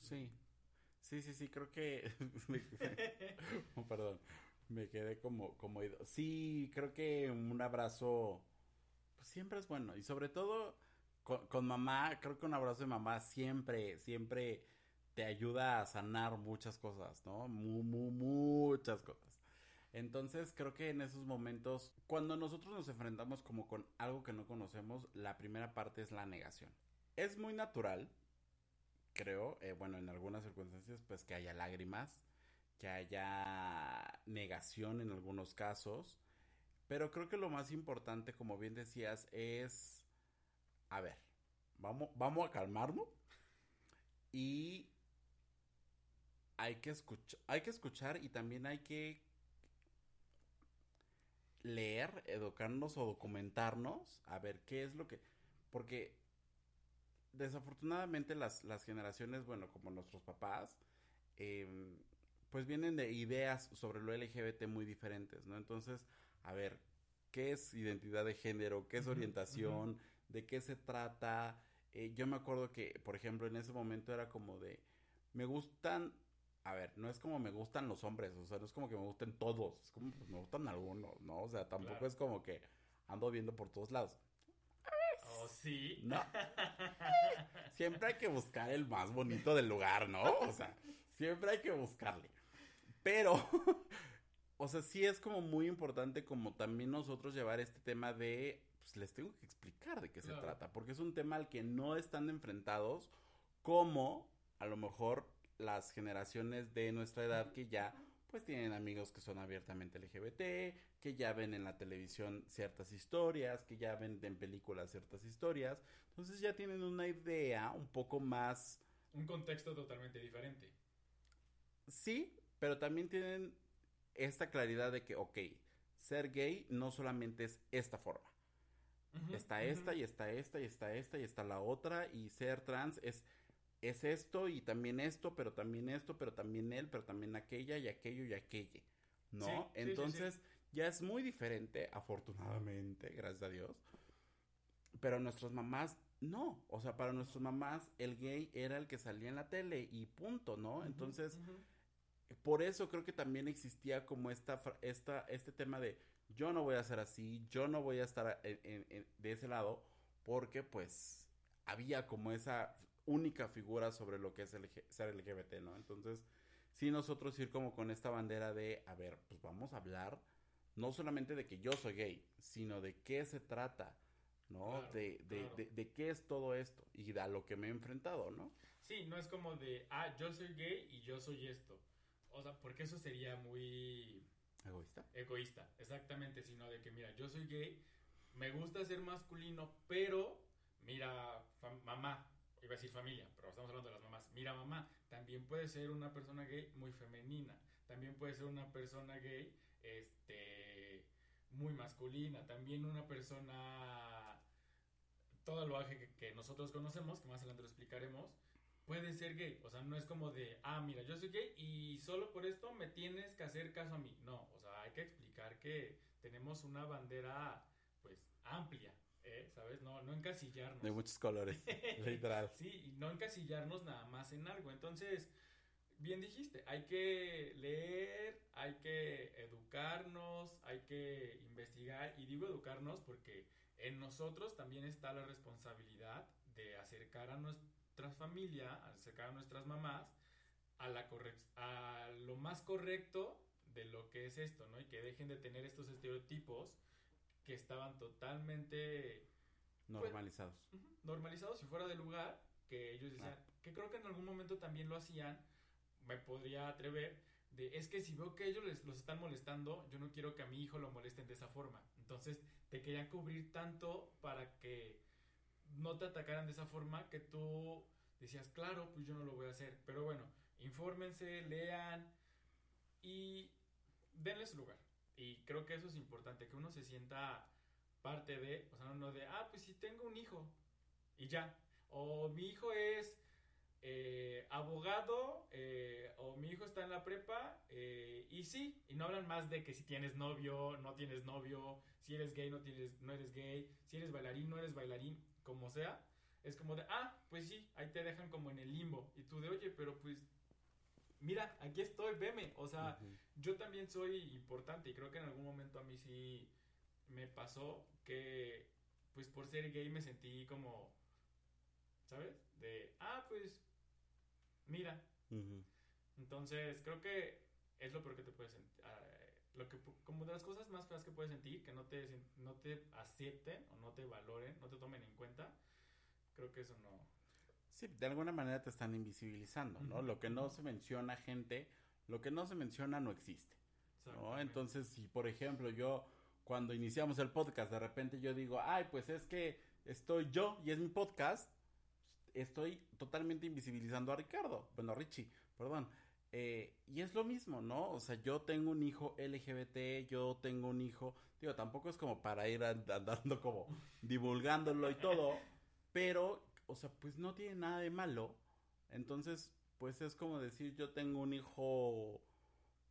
Sí, sí, sí, sí, creo que... perdón, me quedé como, como... Sí, creo que un abrazo siempre es bueno y sobre todo con, con mamá, creo que un abrazo de mamá siempre, siempre te ayuda a sanar muchas cosas, ¿no? Mu, mu, muchas cosas. Entonces creo que en esos momentos, cuando nosotros nos enfrentamos como con algo que no conocemos, la primera parte es la negación. Es muy natural, creo, eh, bueno, en algunas circunstancias, pues que haya lágrimas, que haya negación en algunos casos, pero creo que lo más importante, como bien decías, es, a ver, vamos, vamos a calmarnos y hay que escuchar, hay que escuchar y también hay que leer, educarnos o documentarnos a ver qué es lo que... Porque desafortunadamente las, las generaciones, bueno, como nuestros papás, em, pues vienen de ideas sobre lo LGBT muy diferentes, ¿no? Entonces, a ver, ¿qué es identidad de género? ¿Qué es orientación? ¿De qué se trata? Eh, yo me acuerdo que, por ejemplo, en ese momento era como de, me gustan, a ver, no es como me gustan los hombres, o sea, no es como que me gusten todos, es como pues, me gustan algunos, ¿no? O sea, tampoco es como que ando viendo por todos lados. Oh, sí. No. siempre hay que buscar el más bonito del lugar, ¿no? O sea, siempre hay que buscarle. Pero, o sea, sí es como muy importante como también nosotros llevar este tema de, pues les tengo que explicar de qué se trata, porque es un tema al que no están enfrentados como a lo mejor las generaciones de nuestra edad que ya pues tienen amigos que son abiertamente LGBT, que ya ven en la televisión ciertas historias, que ya ven en películas ciertas historias, entonces ya tienen una idea un poco más... Un contexto totalmente diferente. Sí, pero también tienen esta claridad de que, ok, ser gay no solamente es esta forma. está esta y está esta y está esta y está la otra y ser trans es es esto y también esto, pero también esto, pero también él, pero también aquella y aquello y aquella, ¿no? Entonces ya es muy diferente, afortunadamente, gracias a Dios. Pero nuestras mamás no, o sea, para nuestras mamás el gay era el que salía en la tele y punto, ¿no? Entonces, por eso creo que también existía como esta, esta, este tema de yo no voy a ser así, yo no voy a estar de ese lado, porque pues había como esa única figura sobre lo que es el, ser LGBT, ¿no? Entonces, sí nosotros ir como con esta bandera de, a ver, pues vamos a hablar no solamente de que yo soy gay, sino de qué se trata, ¿no? de, de, de, qué es todo esto y a lo que me he enfrentado, ¿no? Sí, no es como de, ah, yo soy gay y yo soy esto. O sea, porque eso sería muy... Egoísta. Egoísta, exactamente, sino de que, mira, yo soy gay, me gusta ser masculino, pero, mira, mamá, iba a decir familia, pero estamos hablando de las mamás. Mira, mamá, también puede ser una persona gay muy femenina. También puede ser una persona gay, este, muy masculina. También una persona, todo lo que, que nosotros conocemos, que más adelante lo explicaremos, puede ser gay. O sea, no es como de, ah, mira, yo soy gay y solo por esto me tienes que hacer caso a mí. No, o sea, hay que explicar que tenemos una bandera, pues, amplia ¿eh? ¿sabes? No, no encasillarnos. De muchos colores, literal. sí, y no encasillarnos nada más en algo. Entonces, bien dijiste, hay que leer, hay que educarnos, hay que investigar, y digo educarnos porque en nosotros también está la responsabilidad de acercar a nuestra familia, acercar a nuestras mamás a, la a lo más correcto de lo que es esto, ¿no? Y que dejen de tener estos estereotipos que estaban totalmente pues, normalizados. normalizados y fuera de lugar, que ellos decían, ah. que creo que en algún momento también lo hacían, me podría atrever, de es que si veo que ellos les, los están molestando, yo no quiero que a mi hijo lo molesten de esa forma. Entonces te querían cubrir tanto para que no te atacaran de esa forma que tú decías, claro, pues yo no lo voy a hacer. Pero bueno, infórmense, lean y denle su lugar. Y creo que eso es importante, que uno se sienta parte de, o sea, no de, ah, pues si tengo un hijo y ya. O mi hijo es eh, abogado, eh, o mi hijo está en la prepa, eh, y sí, y no hablan más de que si tienes novio, no tienes novio, si eres gay, no, tienes, no eres gay, si eres bailarín, no eres bailarín, como sea. Es como de, ah, pues sí, ahí te dejan como en el limbo. Y tú de, oye, pero pues mira, aquí estoy, veme. O sea, yo también soy importante y creo que en algún momento a mí sí me pasó que, pues por ser gay me sentí como, ¿sabes? De, ah, pues, mira. Entonces, creo que es lo peor que te puedes sentir. Lo que, como de las cosas más feas que puedes sentir, que no te, no te acepten o no te valoren, no te tomen en cuenta, creo que eso no, Sí, de alguna manera te están invisibilizando, ¿no? Lo que no se menciona, gente, lo que no se menciona no existe. ¿no? Entonces, si por ejemplo yo, cuando iniciamos el podcast, de repente yo digo, ay, pues es que estoy yo y es mi podcast, estoy totalmente invisibilizando a Ricardo, bueno, a Richie, perdón. Eh, y es lo mismo, ¿no? O sea, yo tengo un hijo LGBT, yo tengo un hijo, digo, tampoco es como para ir and- andando como divulgándolo y todo, pero, o sea, pues no tiene nada de malo. Entonces, pues es como decir, yo tengo un hijo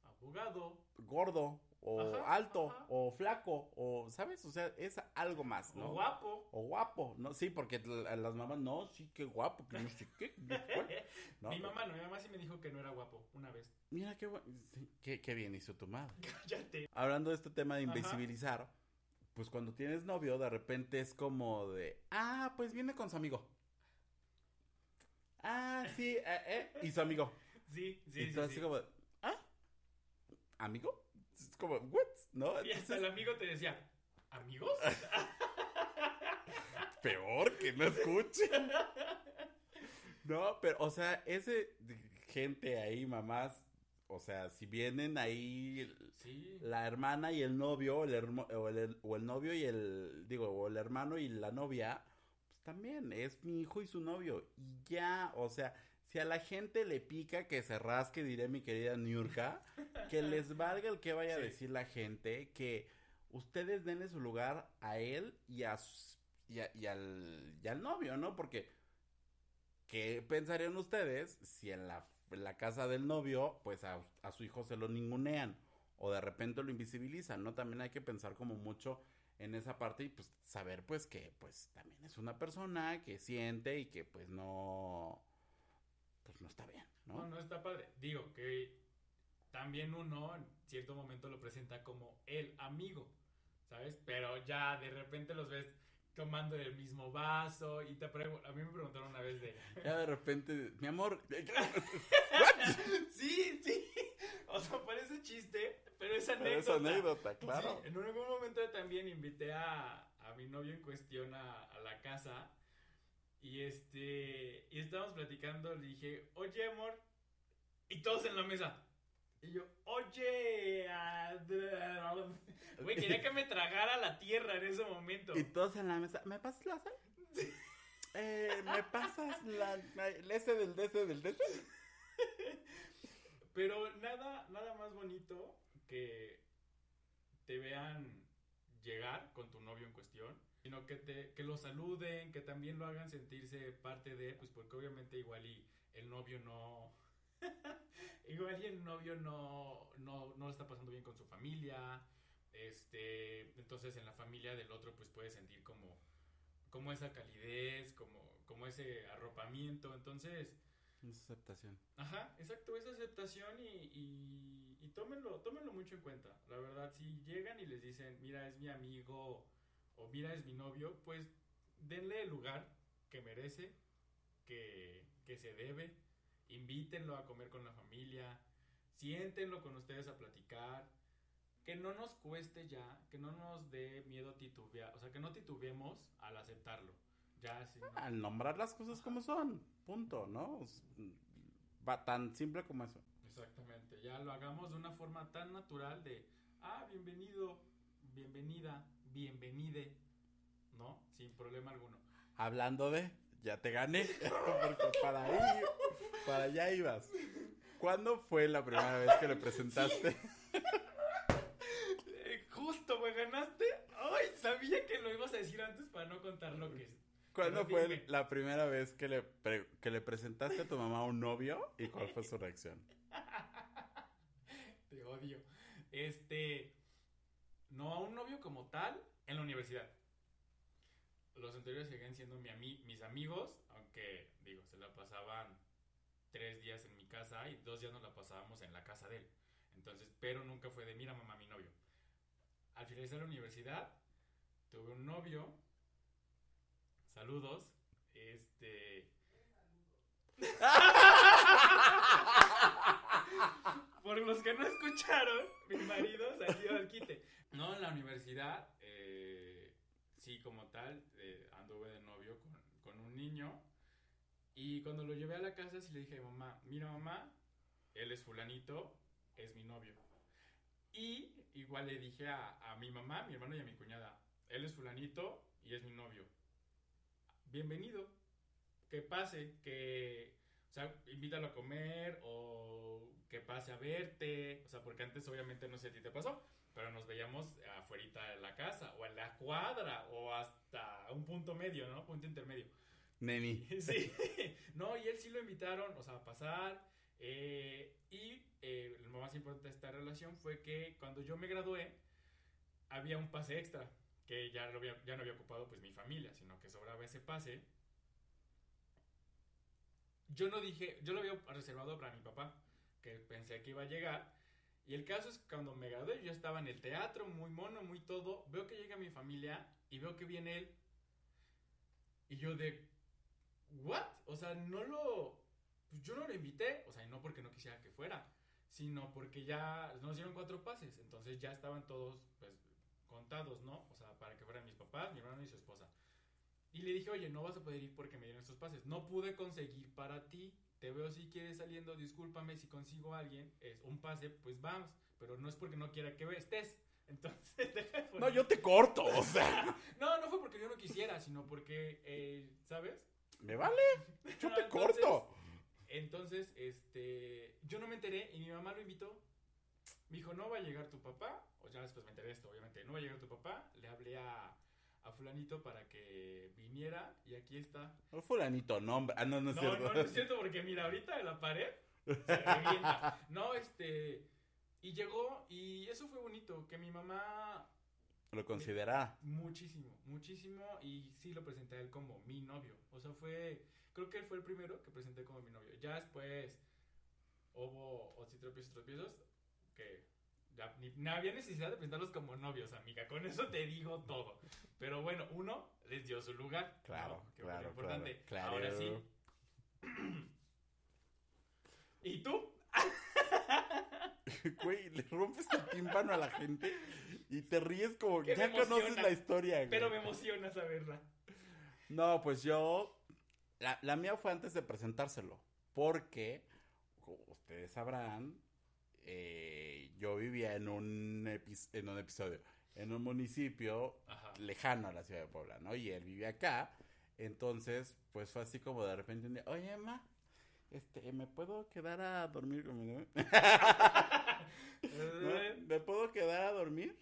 Abogado. gordo, o Ajá, alto, ajá. o flaco, o, ¿sabes? O sea, es algo más, ¿no? O guapo. O guapo, ¿no? Sí, porque las mamás, no, sí, qué guapo, que no sé qué. Mi mamá no, mi mamá sí me dijo que no era guapo una vez. Mira qué, qué, qué bien hizo tu madre. Cállate. Hablando de este tema de Ajá. invisibilizar, pues cuando tienes novio, de repente es como de, ah, pues viene con su amigo. Ah, sí, eh, eh, y su amigo. Sí, sí, y sí. así sí. como, ah, ¿amigo? Como, ¿what? ¿No? Y hasta el amigo te decía, ¿amigos? peor que no escuche. No, pero, o sea, ese gente ahí, mamás, o sea, si vienen ahí Sí. la hermana y el novio, o el, hermo- o el, o el novio y el, digo, o el hermano y la novia, pues también es mi hijo y su novio. Y ya, o sea, si a la gente le pica que se rasque, diré mi querida Niurka, que les valga el que vaya a decir la gente, que ustedes denle su lugar a él y a y, a- y al, y al novio, ¿no? Porque, ¿qué pensarían ustedes si en la, en la casa del novio, pues a, a su hijo se lo ningunean? o de repente lo invisibilizan, ¿no? También hay que pensar como mucho en esa parte y pues saber pues que pues también es una persona que siente y que pues no pues no está bien, No, ¿no? no está padre. Digo que también uno en cierto momento lo presenta como el amigo, ¿sabes? Pero ya de repente los ves tomando el mismo vaso y te pregunto, a mí me preguntaron una vez de, Ya de repente, mi amor, sí, sí, o sea, parece chiste, pero es anécdota. es anécdota, claro. Sí, en algún momento también invité a, a mi novio en cuestión a, a la casa y este y estábamos platicando, le dije, oye amor, y todos en la mesa. Y yo, oye, güey, quería que me tragara la tierra en ese momento. Y todos en la mesa, ¿me pasas la sal? Eh, ¿me pasas la, el ese del de ese del de ese? Pero nada, nada más bonito que te vean llegar con tu novio en cuestión, sino que te, que lo saluden, que también lo hagan sentirse parte de, pues porque obviamente igual y el novio no, igual y el novio no, no, no lo está pasando bien con su familia, este, entonces en la familia del otro pues puede sentir como, como esa calidez, como, como ese arropamiento, entonces... Es aceptación. Ajá, exacto, esa aceptación y, y, y tómenlo, tómenlo mucho en cuenta. La verdad, si llegan y les dicen, mira, es mi amigo o mira, es mi novio, pues denle el lugar que merece, que, que se debe, invítenlo a comer con la familia, siéntenlo con ustedes a platicar, que no nos cueste ya, que no nos dé miedo titubear, o sea, que no titubeemos al aceptarlo. Ya, si no- Al nombrar las cosas como son, punto, ¿no? Va tan simple como eso. Exactamente, ya lo hagamos de una forma tan natural de, ah, bienvenido, bienvenida, bienvenide, ¿no? Sin problema alguno. Hablando de, ya te gané, porque para ahí, para allá ibas. ¿Cuándo fue la primera vez que le presentaste? Eh, justo, me ganaste. Ay, sabía que lo ibas a decir antes para no contar lo que es. ¿Cuándo fue dime. la primera vez que le, pre- que le presentaste a tu mamá a un novio y cuál fue su reacción? Te odio. Este, no a un novio como tal en la universidad. Los anteriores seguían siendo mi ami- mis amigos, aunque, digo, se la pasaban tres días en mi casa y dos días nos la pasábamos en la casa de él. Entonces, pero nunca fue de, mira mamá, mi novio. Al finalizar la universidad, tuve un novio. Saludos. Este. Por los que no escucharon, mi marido salió al quite. No, en la universidad, eh, sí, como tal, eh, anduve de novio con, con un niño. Y cuando lo llevé a la casa, sí le dije mamá, mira mamá, él es fulanito, es mi novio. Y igual le dije a, a mi mamá, mi hermano y a mi cuñada, él es fulanito y es mi novio. Bienvenido. Que pase, que, o sea, invítalo a comer o que pase a verte, o sea, porque antes obviamente no sé a ti te pasó, pero nos veíamos afuera de la casa, o en la cuadra, o hasta un punto medio, ¿no? Punto intermedio. Neni. Sí, no, y él sí lo invitaron, o sea, a pasar, eh, y eh, lo más importante de esta relación fue que cuando yo me gradué, había un pase extra, que ya, lo había, ya no había ocupado pues mi familia, sino que sobraba ese pase. Yo no dije, yo lo había reservado para mi papá, que pensé que iba a llegar. Y el caso es que cuando me gradué, yo estaba en el teatro, muy mono, muy todo. Veo que llega mi familia y veo que viene él. Y yo de, ¿what? O sea, no lo, pues yo no lo invité. O sea, no porque no quisiera que fuera, sino porque ya nos dieron cuatro pases. Entonces ya estaban todos, pues, contados, ¿no? O sea, para que fueran mis papás, mi hermano y su esposa. Y le dije, oye, no vas a poder ir porque me dieron estos pases. No pude conseguir para ti. Te veo si quieres saliendo, discúlpame si consigo a alguien, es un pase, pues vamos. Pero no es porque no quiera que estés. Entonces, deja de No, yo te corto, o sea. No, no fue porque yo no quisiera, sino porque, eh, ¿sabes? Me vale, yo No, te entonces- corto. Entonces, este, yo no me enteré y mi mamá lo invitó. Me dijo, no va a llegar tu papá. O ya después me enteré de esto, obviamente. No va a llegar tu papá. Le hablé a, a fulanito para que viniera y aquí está. No, fulanito, nombre. Ah, no, no es No, cierto. no, no es cierto porque mira, ahorita en la pared se revienta. No, este, y llegó y eso fue bonito, que mi mamá Lo considera. muchísimo, muchísimo y sí lo presenté a él como mi novio. O sea, fue, creo que él fue el primero que presenté como mi novio. Ya después hubo otros tropiezos, tropiezos que ya ni, no había necesidad de presentarlos como novios, amiga. Con eso te digo todo. Pero bueno, uno les dio su lugar. ¿no? Claro, Que fue lo claro, importante. claro, claro. Ahora sí. ¿Y tú? Güey, le rompes el tímpano a la gente y te ríes como Que ya conoces la historia. güey. Pero me emociona saberla. No, pues yo. La, la mía fue antes de presentárselo. Porque, ustedes sabrán, eh, yo vivía en un, en un episodio, en un municipio Ajá. lejano a la ciudad de Puebla, ¿no? Y él vivía acá. Entonces, pues fue así como de repente un día, oye, Emma, este, ¿me puedo quedar a dormir con mi novio?" ¿No? ¿Me puedo quedar a dormir?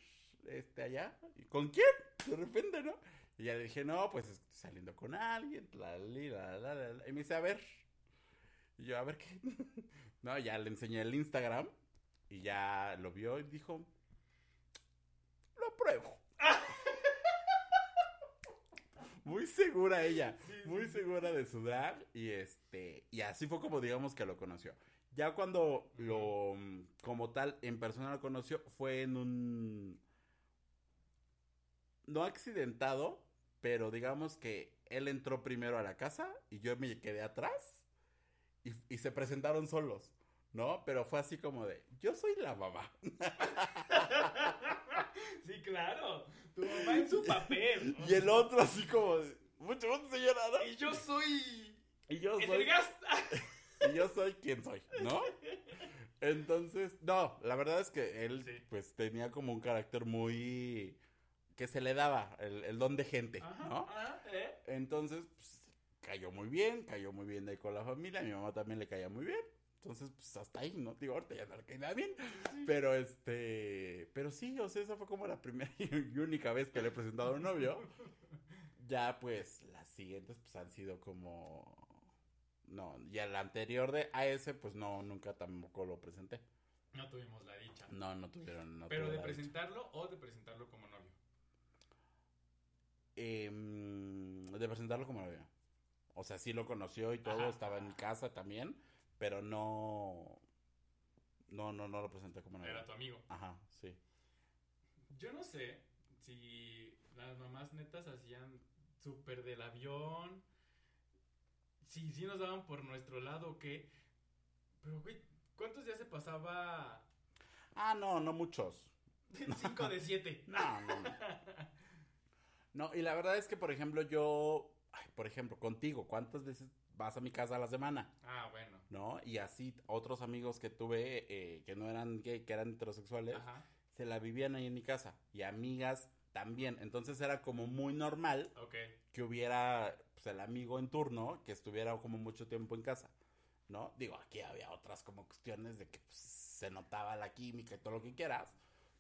Este, allá. ¿Y ¿Con quién? De repente, ¿no? Y ya le dije, no, pues estoy saliendo con alguien. La, la, la, la. Y me dice, a ver. Y yo, a ver qué. no, ya le enseñé el Instagram. Y ya lo vio y dijo, lo apruebo. muy segura ella. muy segura de su drag. Y este. Y así fue como digamos que lo conoció. Ya cuando lo, mm, como tal, en persona lo conoció, fue en un, no accidentado, pero digamos que él entró primero a la casa y yo me quedé atrás y, y se presentaron solos, ¿no? Pero fue así como de, yo soy la mamá. Sí, claro. Tu mamá en su papel. Y el otro así como de, mucho gusto, señora, ¿no? Y yo soy. Y yo soy, y yo soy quien soy, ¿no? Entonces, no, la verdad es que él, Sí. pues, tenía como un carácter muy, que se le daba, el, el don de gente, Ajá, ¿no? ajá, ¿eh? Entonces, pues, cayó muy bien, cayó muy bien de ahí con la familia, a mi mamá también le caía muy bien. Entonces, pues hasta ahí, ¿no? Digo, ahorita ya no le nada bien. Pero este, pero sí, o sea, esa fue como la primera y única vez que le he presentado a un novio. Ya, pues, las siguientes, pues han sido como. No, y el anterior de a ese, pues no, nunca tampoco lo presenté. No tuvimos la dicha. No, no tuvieron. No Pero de dicha. presentarlo o de presentarlo como novio. Em, de presentarlo como novio. O sea, sí lo conoció y todo, Ajá. estaba en mi casa también, pero no. No, no, no lo presenté como. Era tu amigo. Ajá, sí. Yo no sé si las mamás netas hacían súper del avión. Si sí nos daban por nuestro lado o qué. Pero, güey, ¿cuántos días se pasaba? Ah, no, no muchos. 5 de 7. No, no, no. No, y la verdad es que, por ejemplo, yo, ay, por ejemplo, contigo, ¿cuántas veces vas a mi casa a la semana? Ah, bueno. ¿No? Y así otros amigos que tuve eh, que no eran gay, que eran heterosexuales, Ajá. se la vivían ahí en mi casa. Y amigas también. Entonces era como muy normal que hubiera pues, el amigo en turno que estuviera como mucho tiempo en casa. ¿no? Digo, aquí había otras como cuestiones de que pues, se notaba la química y todo lo que quieras,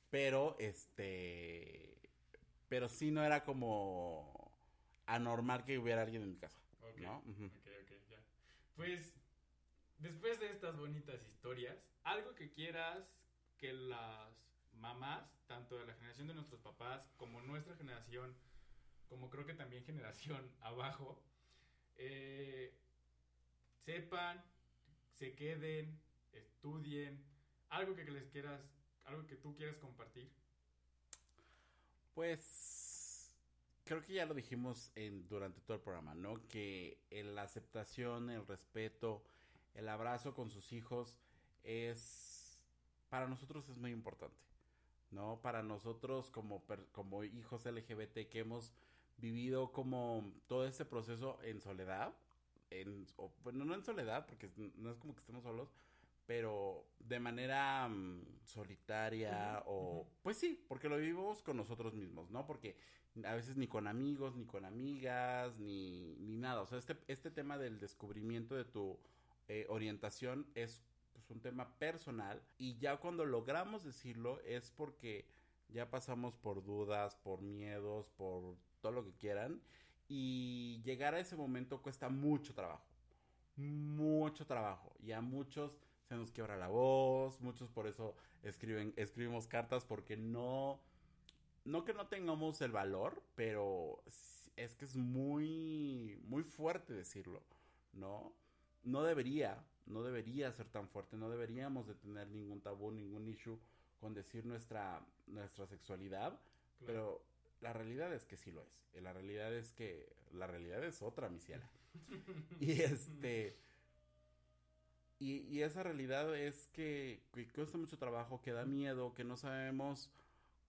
pero este, pero sí no era como anormal que hubiera alguien en mi casa, ¿no? Pues, después de estas bonitas historias, algo que quieras que las mamás, tanto de la generación de nuestros papás como nuestra generación, como creo que también generación abajo, eh, sepan, se queden, estudien, algo que les quieras, algo que tú quieras compartir. Pues creo que ya lo dijimos en, durante todo el programa, ¿no? Que la aceptación, el respeto, el abrazo con sus hijos es, para nosotros es muy importante, ¿no? Para nosotros como, hijos LGBT que hemos vivido como todo este proceso en soledad, bueno, no en soledad, porque no es como que estemos solos, pero de manera mm, solitaria o pues sí, porque lo vivimos con nosotros mismos, ¿no? Porque a veces ni con amigos, ni con amigas, ni, ni nada. O sea, este, este tema del descubrimiento de tu eh, orientación es pues, un tema personal y ya cuando logramos decirlo es porque ya pasamos por dudas, por miedos, por todo lo que quieran y llegar a ese momento cuesta mucho trabajo mucho trabajo y a muchos se nos quiebra la voz, muchos por eso escriben, escribimos cartas porque no, no que no tengamos el valor, pero es que es muy, muy fuerte decirlo, ¿no? No debería, no debería ser tan fuerte, no deberíamos de tener ningún tabú, ningún issue con decir nuestra, nuestra sexualidad, pero la realidad es que sí lo es. La realidad es que la realidad es otra, mi ciela. Y este. Y, y esa realidad es que, cuesta mucho trabajo, que da miedo, que no sabemos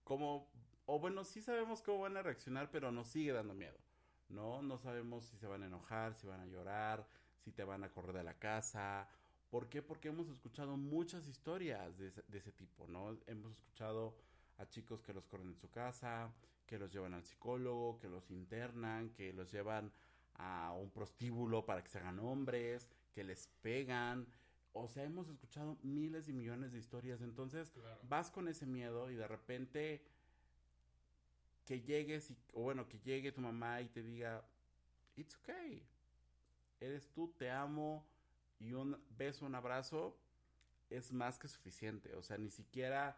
cómo. O bueno, sí sabemos cómo van a reaccionar, pero nos sigue dando miedo. ¿No? No sabemos si se van a enojar, si van a llorar, si te van a correr de la casa. ¿Por qué? Porque hemos escuchado muchas historias de ese tipo, ¿no? Hemos escuchado a chicos que los corren en su casa, que los llevan al psicólogo, que los internan, que los llevan a un prostíbulo para que se hagan hombres, que les pegan. O sea, hemos escuchado miles y millones de historias. Entonces, Claro. vas con ese miedo y de repente que llegues y, o bueno, que llegue tu mamá y te diga, it's okay, eres tú, te amo y un beso, un abrazo es más que suficiente. O sea, ni siquiera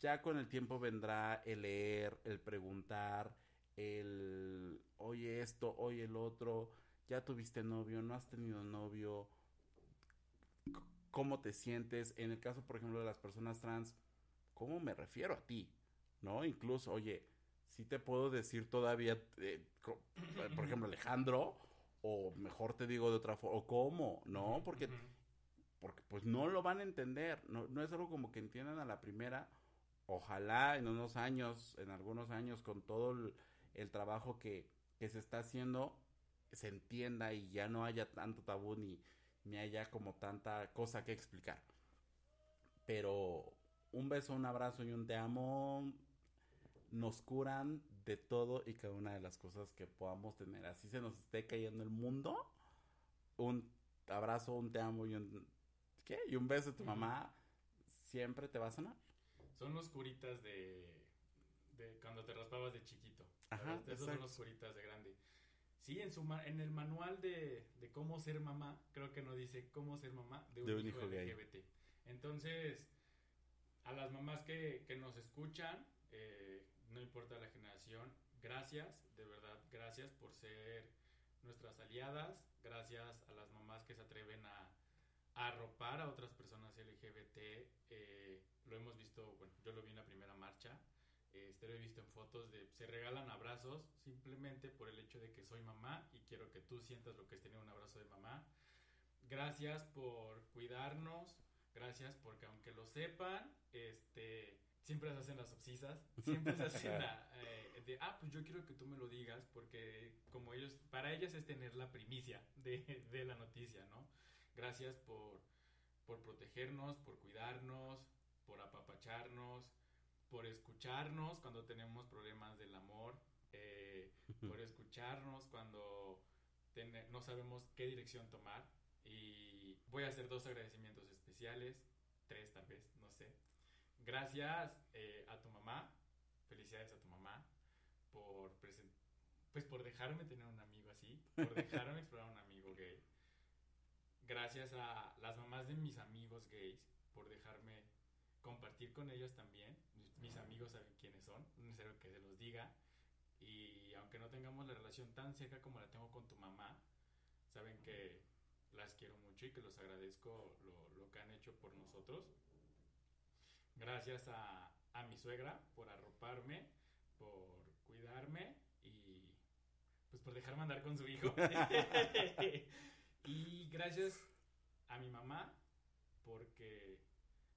ya con el tiempo vendrá el leer, el preguntar, el oye esto, oye el otro, ya tuviste novio, no has tenido novio, cómo te sientes. En el caso, por ejemplo, de las personas trans, ¿cómo me refiero a ti? ¿No? Incluso, oye, si te puedo decir todavía, eh, por ejemplo, Alejandro, o mejor te digo de otra forma, o cómo, ¿no? Porque porque pues no lo van a entender, no, no es algo como que entiendan a la primera, ojalá en unos años, en algunos años, con todo el, el trabajo que, que se está haciendo, se entienda y ya no haya tanto tabú ni, ni haya como tanta cosa que explicar. Pero un beso, un abrazo y un te amo nos curan de todo y cada una de las cosas que podamos tener. Así se nos esté cayendo el mundo, un abrazo, un te amo y un ¿qué? Y un beso de tu mamá siempre te va a sanar. Son los curitas de, de cuando te raspabas de chiquito. Ajá. Esos son los curitas de grande. Sí, en, su en el manual de, de cómo ser mamá, creo que no dice cómo ser mamá de un, De un hijo, hijo gay. LGBT. Entonces, a las mamás que, que nos escuchan, eh, no importa la generación, gracias, de verdad, gracias por ser nuestras aliadas, gracias a las mamás que se atreven a, a arropar a otras personas LGBT. eh, lo hemos visto, bueno, yo lo vi en la primera marcha, este, lo he visto en fotos de se regalan abrazos simplemente por el hecho de que soy mamá y quiero que tú sientas lo que es tener un abrazo de mamá. Gracias por cuidarnos, gracias porque aunque lo sepan, este, siempre se hacen las obsisas, siempre se hacen la, eh, de, ah, pues yo quiero que tú me lo digas porque como ellos, para ellas es tener la primicia de, de la noticia, ¿no? Gracias por, por protegernos, por cuidarnos, por apapacharnos, por escucharnos cuando tenemos problemas del amor, eh, por escucharnos cuando no sabemos qué dirección tomar. Y voy a hacer dos agradecimientos especiales, tres tal vez, no sé. Gracias eh, a tu mamá, felicidades a tu mamá por pues por dejarme tener un amigo así, por dejarme explorar un amigo gay. Gracias a las mamás de mis amigos gays por dejarme compartir con ellos también. Mis amigos saben quiénes son, no necesario que se los diga. Y aunque no tengamos la relación tan cerca como la tengo con tu mamá, saben que las quiero mucho y que los agradezco lo, lo que han hecho por nosotros. Gracias a, a mi suegra por arroparme, por cuidarme y pues por dejarme andar con su hijo. y gracias a mi mamá porque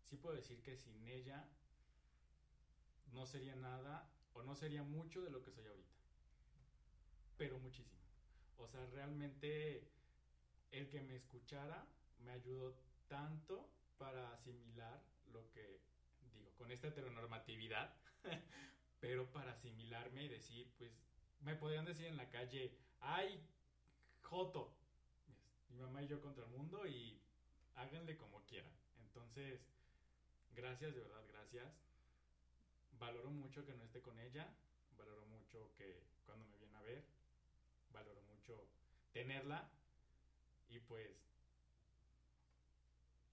sí puedo decir que sin ella no sería nada o no sería mucho de lo que soy ahorita. Pero muchísimo. O sea, realmente el que me escuchara me ayudó tanto para asimilar lo que digo, con esta heteronormatividad, pero para asimilarme y decir, pues, me podrían decir en la calle, ay, Joto, mi mamá y yo contra el mundo y háganle como quieran. Entonces, gracias, de verdad, gracias. Valoro mucho que no esté con ella, valoro mucho que cuando me viene a ver, valoro mucho tenerla y pues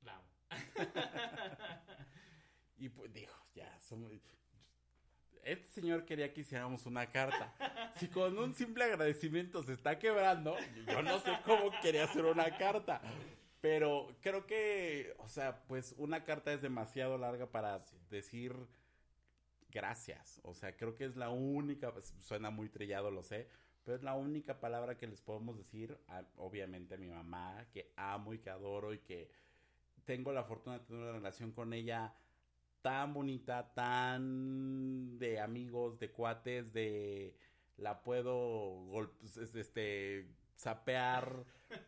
la amo. y pues dijo, ya, somos, este señor quería que hiciéramos una carta. Si con un simple agradecimiento se está quebrando, yo no sé cómo quería hacer una carta. Pero creo que, o sea, pues una carta es demasiado larga para decir gracias. O sea, creo que es la única, pues, suena muy trillado, lo sé, pero es la única palabra que les podemos decir, obviamente a mi mamá, que amo y que adoro y que tengo la fortuna de tener una relación con ella tan bonita, tan de amigos, de cuates, de la puedo este sapear,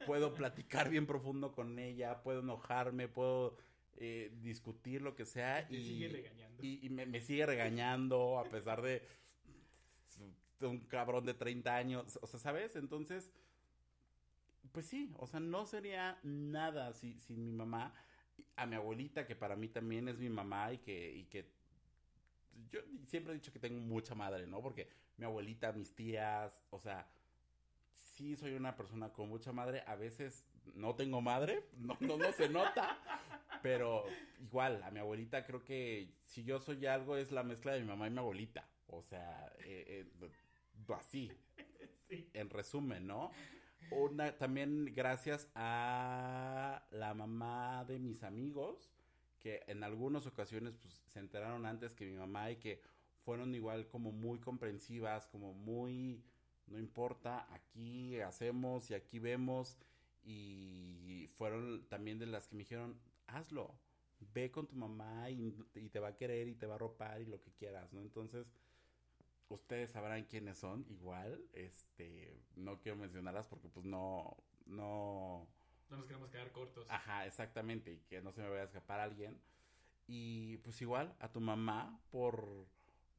puedo platicar bien profundo con ella, puedo enojarme, puedo eh, discutir lo que sea y, sigue regañando. y, me, sigue regañando a pesar de, un cabrón de 30 años, o sea, ¿sabes? Entonces, pues sí, o sea, no sería nada sin mi mamá a mi abuelita, que para mí también es mi mamá y que, y que yo siempre he dicho que tengo mucha madre, ¿no? Porque mi abuelita, mis tías, o sea, sí soy una persona con mucha madre. A veces no tengo madre, no, no, no se nota, pero igual, a mi abuelita creo que si yo soy algo es la mezcla de mi mamá y mi abuelita. O sea, eh, eh, así, en resumen, ¿no? Una, también gracias a la mamá de mis amigos, que en algunas ocasiones pues, se enteraron antes que mi mamá y que fueron igual como muy comprensivas, como muy, no importa, aquí hacemos y aquí vemos. Y fueron también de las que me dijeron, hazlo, ve con tu mamá y, y te va a querer y te va a ropar y lo que quieras, ¿no? Entonces, ustedes sabrán quiénes son, igual, este, no quiero mencionarlas porque pues no, no... No nos queremos quedar cortos. Ajá, exactamente, y que no se me vaya a escapar alguien. Y pues igual, a tu mamá por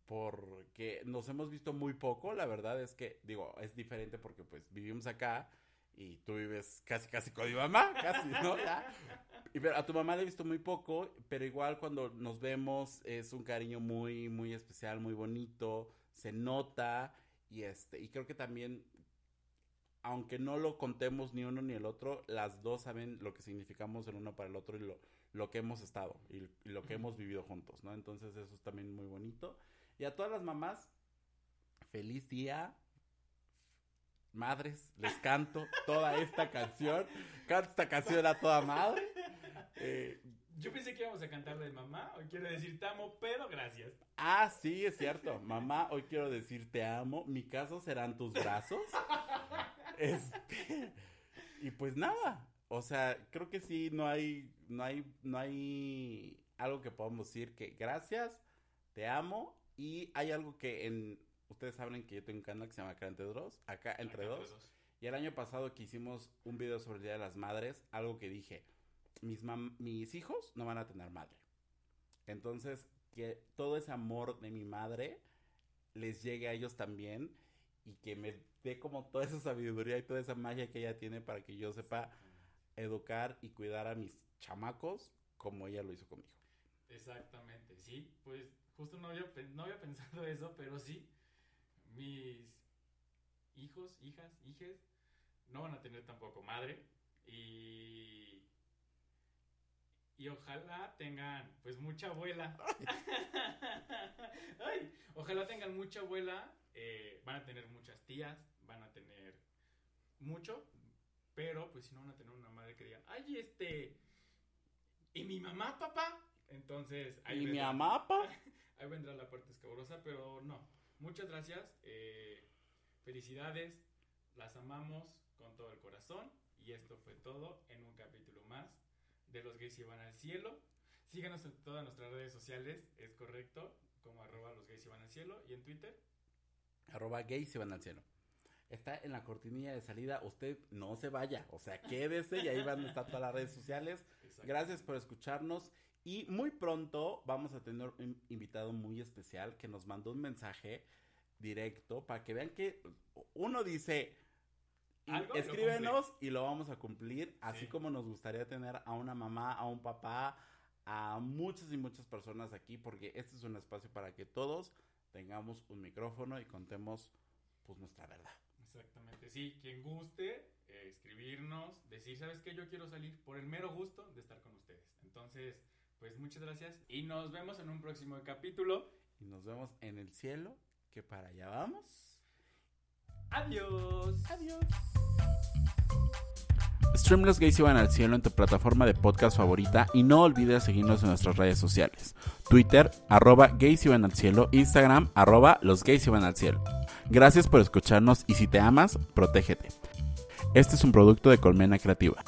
porque nos hemos visto muy poco, la verdad es que, digo, es diferente porque pues vivimos acá y tú vives casi casi con mi mamá, casi, ¿no? Ya. Y pero a tu mamá le he visto muy poco, pero igual cuando nos vemos es un cariño muy, muy especial, muy bonito se nota y este y creo que también aunque no lo contemos ni uno ni el otro, las dos saben lo que significamos el uno para el otro y lo, lo que hemos estado y, lo que hemos vivido juntos, ¿no? Entonces eso es también muy bonito. Y a todas las mamás, feliz día. Madres, les canto toda esta canción. Canto esta canción a toda madre. Eh, yo pensé que íbamos a cantarle de mamá. Hoy quiero decir te amo, pero gracias. Ah, sí, es cierto. Mamá, hoy quiero decir te amo. Mi caso serán tus brazos. Este. Y pues nada. O sea, creo que sí, no hay, no hay, no hay algo que podamos decir que gracias, te amo. Y hay algo que en. Ustedes saben que yo tengo un canal que se llama Acá entre dos. Acá entre dos. Y el año pasado que hicimos un video sobre el Día de las Madres, algo que dije mis, mis hijos no van a tener madre. Entonces, que todo ese amor de mi madre les llegue a ellos también y que me dé como toda esa sabiduría y toda esa magia que ella tiene para que yo sepa educar y cuidar a mis chamacos como ella lo hizo conmigo. Exactamente, sí, pues justo no había, no había pensado eso, pero sí, mis hijos, hijas, hijes, no van a tener tampoco madre y, y ojalá tengan pues mucha abuela. Ay, ojalá tengan mucha abuela, eh, van a tener muchas tías, van a tener mucho, pero pues si no van a tener una madre que diga, ay, este, ¿y mi mamá, papá? Entonces, ahí ¿Y mi mamá, papá? Ahí vendrá la parte escabrosa, pero no. Muchas gracias. Eh, felicidades. Las amamos con todo el corazón. Y esto fue todo en un capítulo más de Los Gays y van al cielo. Síganos en todas nuestras redes sociales, es correcto, como arroba los gays y van al cielo. Y en Twitter. Arroba gays y van al cielo. Está en la cortinilla de salida. Usted no se vaya. O sea, quédese y ahí van a estar todas las redes sociales. Gracias por escucharnos. Y muy pronto vamos a tener un invitado muy especial que nos mandó un mensaje directo para que vean que uno dice, escríbenos y lo vamos a cumplir, así como nos gustaría tener a una mamá, a un papá, a muchas y muchas personas aquí, porque este es un espacio para que todos tengamos un micrófono y contemos pues nuestra verdad. Exactamente, sí, quien guste eh, escribirnos, decir, ¿sabes qué? Yo quiero salir por el mero gusto de estar con ustedes. Entonces, pues muchas gracias y nos vemos en un próximo capítulo. Y nos vemos en el cielo, que para allá vamos. Adiós. Adiós. Stream Los Gays iban al cielo en tu plataforma de podcast favorita y no olvides seguirnos en nuestras redes sociales. Twitter, arroba gays iban al cielo, Instagram, arroba los gays iban al cielo. Gracias por escucharnos y si te amas, protégete. Este es un producto de Colmena Creativa.